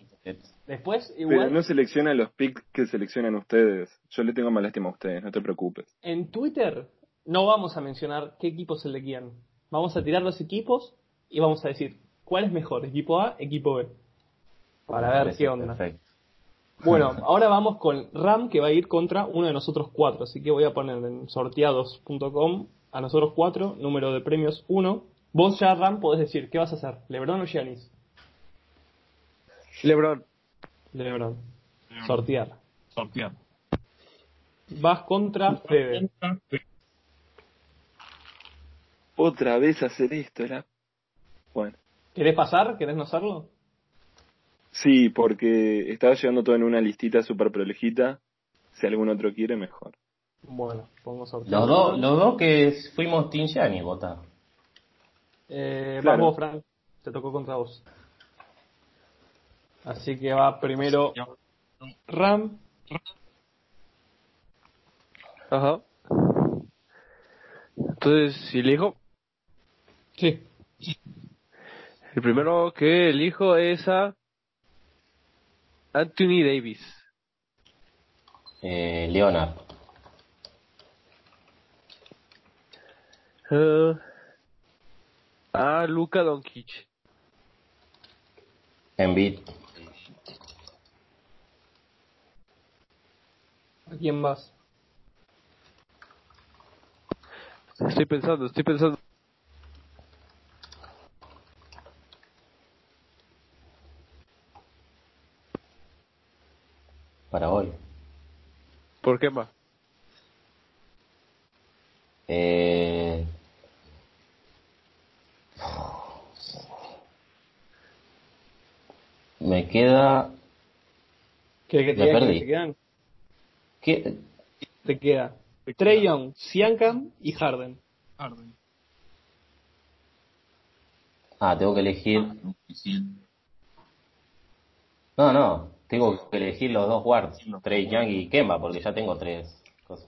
Después, Pero igual, no selecciona los picks que seleccionan ustedes. Yo le tengo más lástima a ustedes, no te preocupes. en Twitter no vamos a mencionar qué equipos elegían. Vamos a tirar los equipos y vamos a decir cuál es mejor, equipo A, equipo B. Para ver qué onda. Perfecto. Bueno, <laughs> ahora vamos con Ram que va a ir contra uno de nosotros cuatro. Así que voy a poner en sorteados.com a nosotros cuatro, número de premios 1. Vos ya, Ram, podés decir, ¿qué vas a hacer? ¿Lebron o Giannis? Lebron. Lebron. Sortear. Sortear. Vas contra Fede. Otra vez hacer esto, era... Bueno. ¿Querés pasar? ¿Querés no hacerlo? Sí, porque estaba llevando todo en una listita súper prolejita. Si algún otro quiere, mejor. Bueno, pongo sorteo. Los dos, los dos que fuimos Team Gianni, vota. Eh, Claro. Vas vos, Fran. Te tocó contra vos. Así que va primero Ram. Ajá. Entonces, si elijo, Sí. el primero que elijo es a Anthony Davis. Eh, Leonard. Eh, a Luka Doncic. Embiid. ¿A quién vas? Estoy pensando, estoy pensando. Para hoy. ¿Por qué más? Eh, me queda. ¿Qué, qué te Me perdí. quiénes te quedan? ¿qué? Te queda Trey Young, Siakam y Harden. Harden. Ah, tengo que elegir. No, no. Tengo que elegir los dos guards. Trey Young y Kemba, porque ya tengo tres cosas.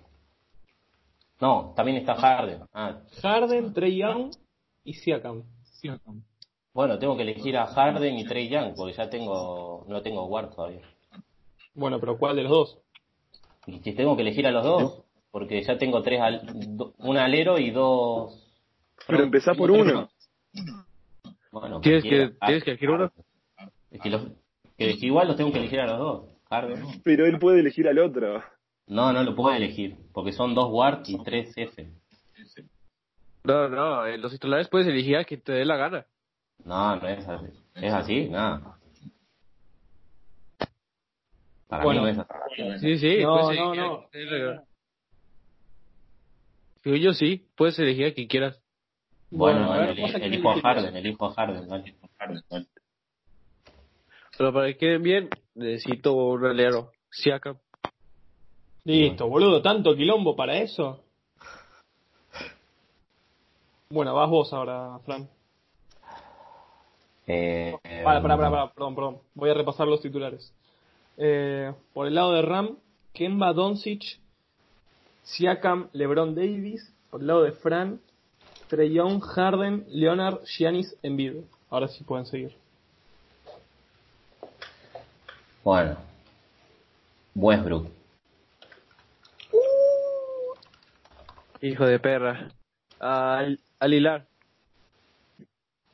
No, también está Harden. Ah, Harden, Trey Young y Siakam. Siakam. bueno, tengo que elegir a Harden y Trey Young, porque ya tengo. No tengo guard todavía. Bueno, pero ¿cuál de los dos? Y que tengo que elegir a los dos, porque ya tengo tres, al- do- un alero y dos. Pero empezá por uno. Bueno, ¿Tienes que- tienes que elegir uno? Es que, los, que es que igual los tengo que elegir a los dos. Harden. Pero él puede elegir al otro. No, no lo puedo elegir, porque son dos guard y tres F. No, no, en los titulares puedes elegir a quien te dé la gana. No, no es así. ¿Es así? Nada. Para Bueno. mí no es así. Sí, sí. No, puedes no, no. Digo, yo sí, puedes elegir a quien quieras. Bueno, Bueno, a ver, quién elijo a. Harden, elijo a Harden. dale. Pero para que queden bien, necesito un alero. Siakam. Listo, boludo, tanto quilombo para eso. Bueno, vas vos ahora, Fran. Eh, Para, para, para, para, perdón, perdón. Voy a repasar los titulares. Eh, por el lado de Ram, Kemba Doncic, Siakam, LeBron Davis. Por el lado de Fran, Trey Young, Harden, Leonard, Giannis, Embiid. Ahora sí pueden seguir. Bueno. Westbrook. Hijo de perra. Al, al hilar.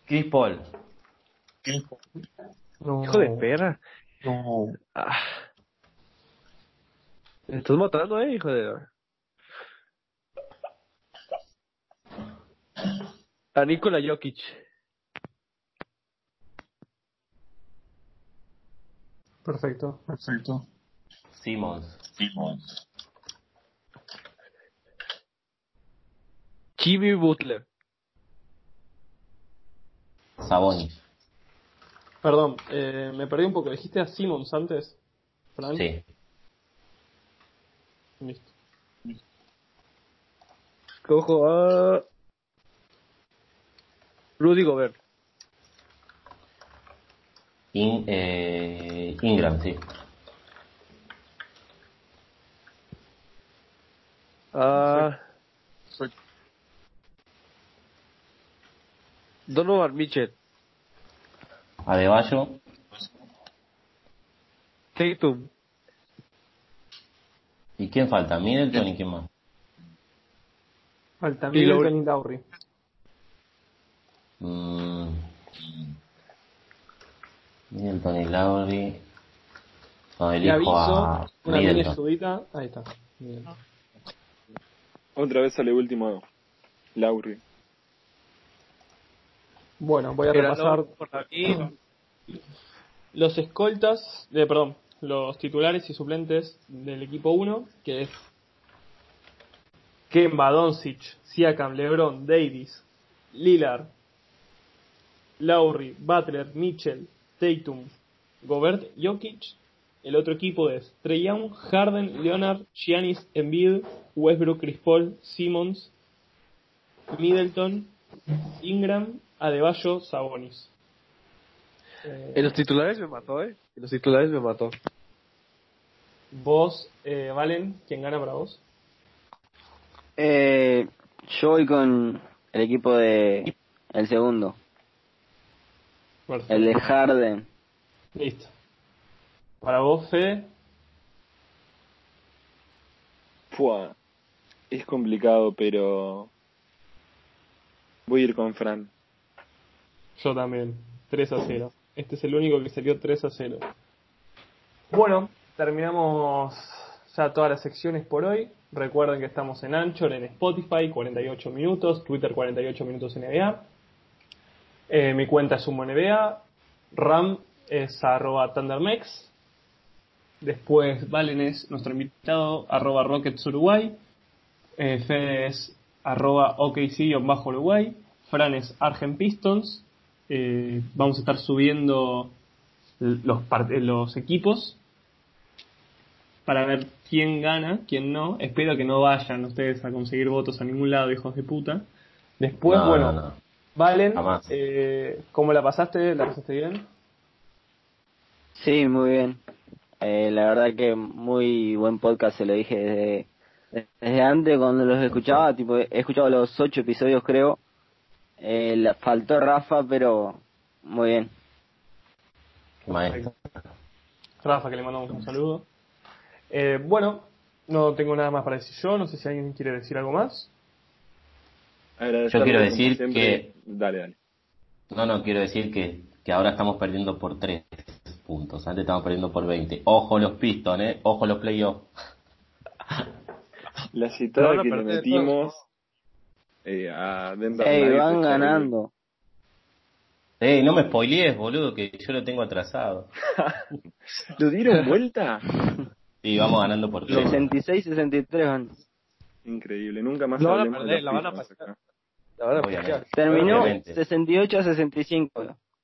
Chris Paul. No, Hijo de perra. no. Ah. Me estás matando, eh, hijo de. A Nikola Jokic. Perfecto. Perfecto. Simmons. Jimmy Butler. Sabonis. Perdón, eh, me perdí un poco. ¿Dijiste a Simmons antes? Fran? Sí. Listo. Cojo a. Rudy Gobert. In- eh, Ingram, sí. A. Donovan Mitchell. Adebayo. Tatum. ¿Y quién falta? Middleton y quién más. Falta. Middleton y Lowry. Mm. Middleton y Lowry. No, elijo aviso, a una mini Middleton. sudita. Ahí está. Bien. Otra vez sale último Lauri. Bueno, voy a repasar Lowry por aquí. los escoltas, de, perdón, los titulares y suplentes del equipo 1, que es Kemba, Doncic, Siakam, LeBron, Davis, Lillard, Lowry, Butler, Mitchell, Tatum, Gobert, Jokic. El otro equipo es Trey Young, Harden, Leonard, Giannis, Embiid, Westbrook, Chris Paul, Simmons, Middleton, Ingram, Adebayo, Sabonis. Eh, En los titulares me mató, eh. En los titulares me mató. Vos, eh, Valen, ¿quién gana para vos? Eh, yo voy con el equipo de el segundo, Perfecto. el de Harden. Listo. Para vos, Fede, Fua. Es complicado, pero voy a ir con Fran. yo también. 3 a 0. Este es el único que salió 3 a 0. Bueno, terminamos ya todas las secciones por hoy. Recuerden que estamos en Anchor, en Spotify, 48 minutos, Twitter 48 minutos NBA. Eh, mi cuenta es Sumo NBA. RAM es arroba ThunderMex. Después Valen es nuestro invitado, arroba Rockets Uruguay. Eh, Fede es arroba OKC-Uruguay. Fran es Argent Pistons. Eh, vamos a estar subiendo los, equipos para ver quién gana, quién no. Espero que no vayan ustedes a conseguir votos a ningún lado, hijos de puta. Después, No, bueno, no, no. Valen, Jamás. eh, ¿cómo la pasaste? ¿La pasaste bien? Sí, muy bien. Eh, la verdad que muy buen podcast, se lo dije desde, desde antes cuando los escuchaba, tipo, he escuchado los ocho episodios creo. Eh, la- faltó Rafa, pero muy bien. Maestro. Rafa, que le mandamos un saludo. Eh, bueno, no tengo nada más para decir yo, no sé si alguien quiere decir algo más. Yo quiero decir que- Dale, dale. No, no, quiero decir que, que ahora estamos perdiendo por 3 puntos. Antes estábamos perdiendo por 20. Ojo los Pistons, eh. Ojo los playoffs. <laughs> La citada a que le metimos eh, a Denver Ey, Nuggets van ganando. Ey, no me spoilees, boludo, que yo lo tengo atrasado. <laughs> ¿Lo dieron vuelta? Y vamos ganando por 3. 66-63 van. Increíble, nunca más La van a perder, la van a pasar. acá. La verdad, Obviamente. ya. Terminó Obviamente. 68 a 65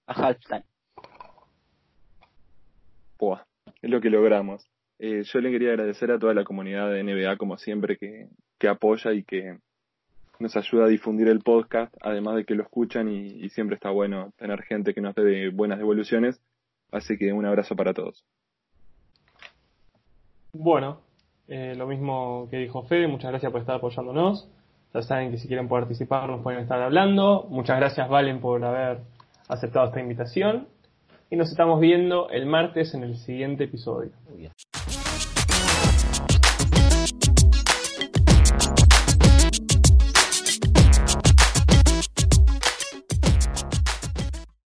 a halftime. Pua, es lo que logramos. Eh, yo le quería agradecer a toda la comunidad de NBA, como siempre, que, que apoya y que nos ayuda a difundir el podcast, además de que lo escuchan y, y siempre está bueno tener gente que nos dé buenas devoluciones. Así que un abrazo para todos. Bueno, eh, lo mismo que dijo Fede, muchas gracias por estar apoyándonos. Ya saben que si quieren participar nos pueden estar hablando. Muchas gracias Valen por haber aceptado esta invitación. Y nos estamos viendo el martes en el siguiente episodio. Uy,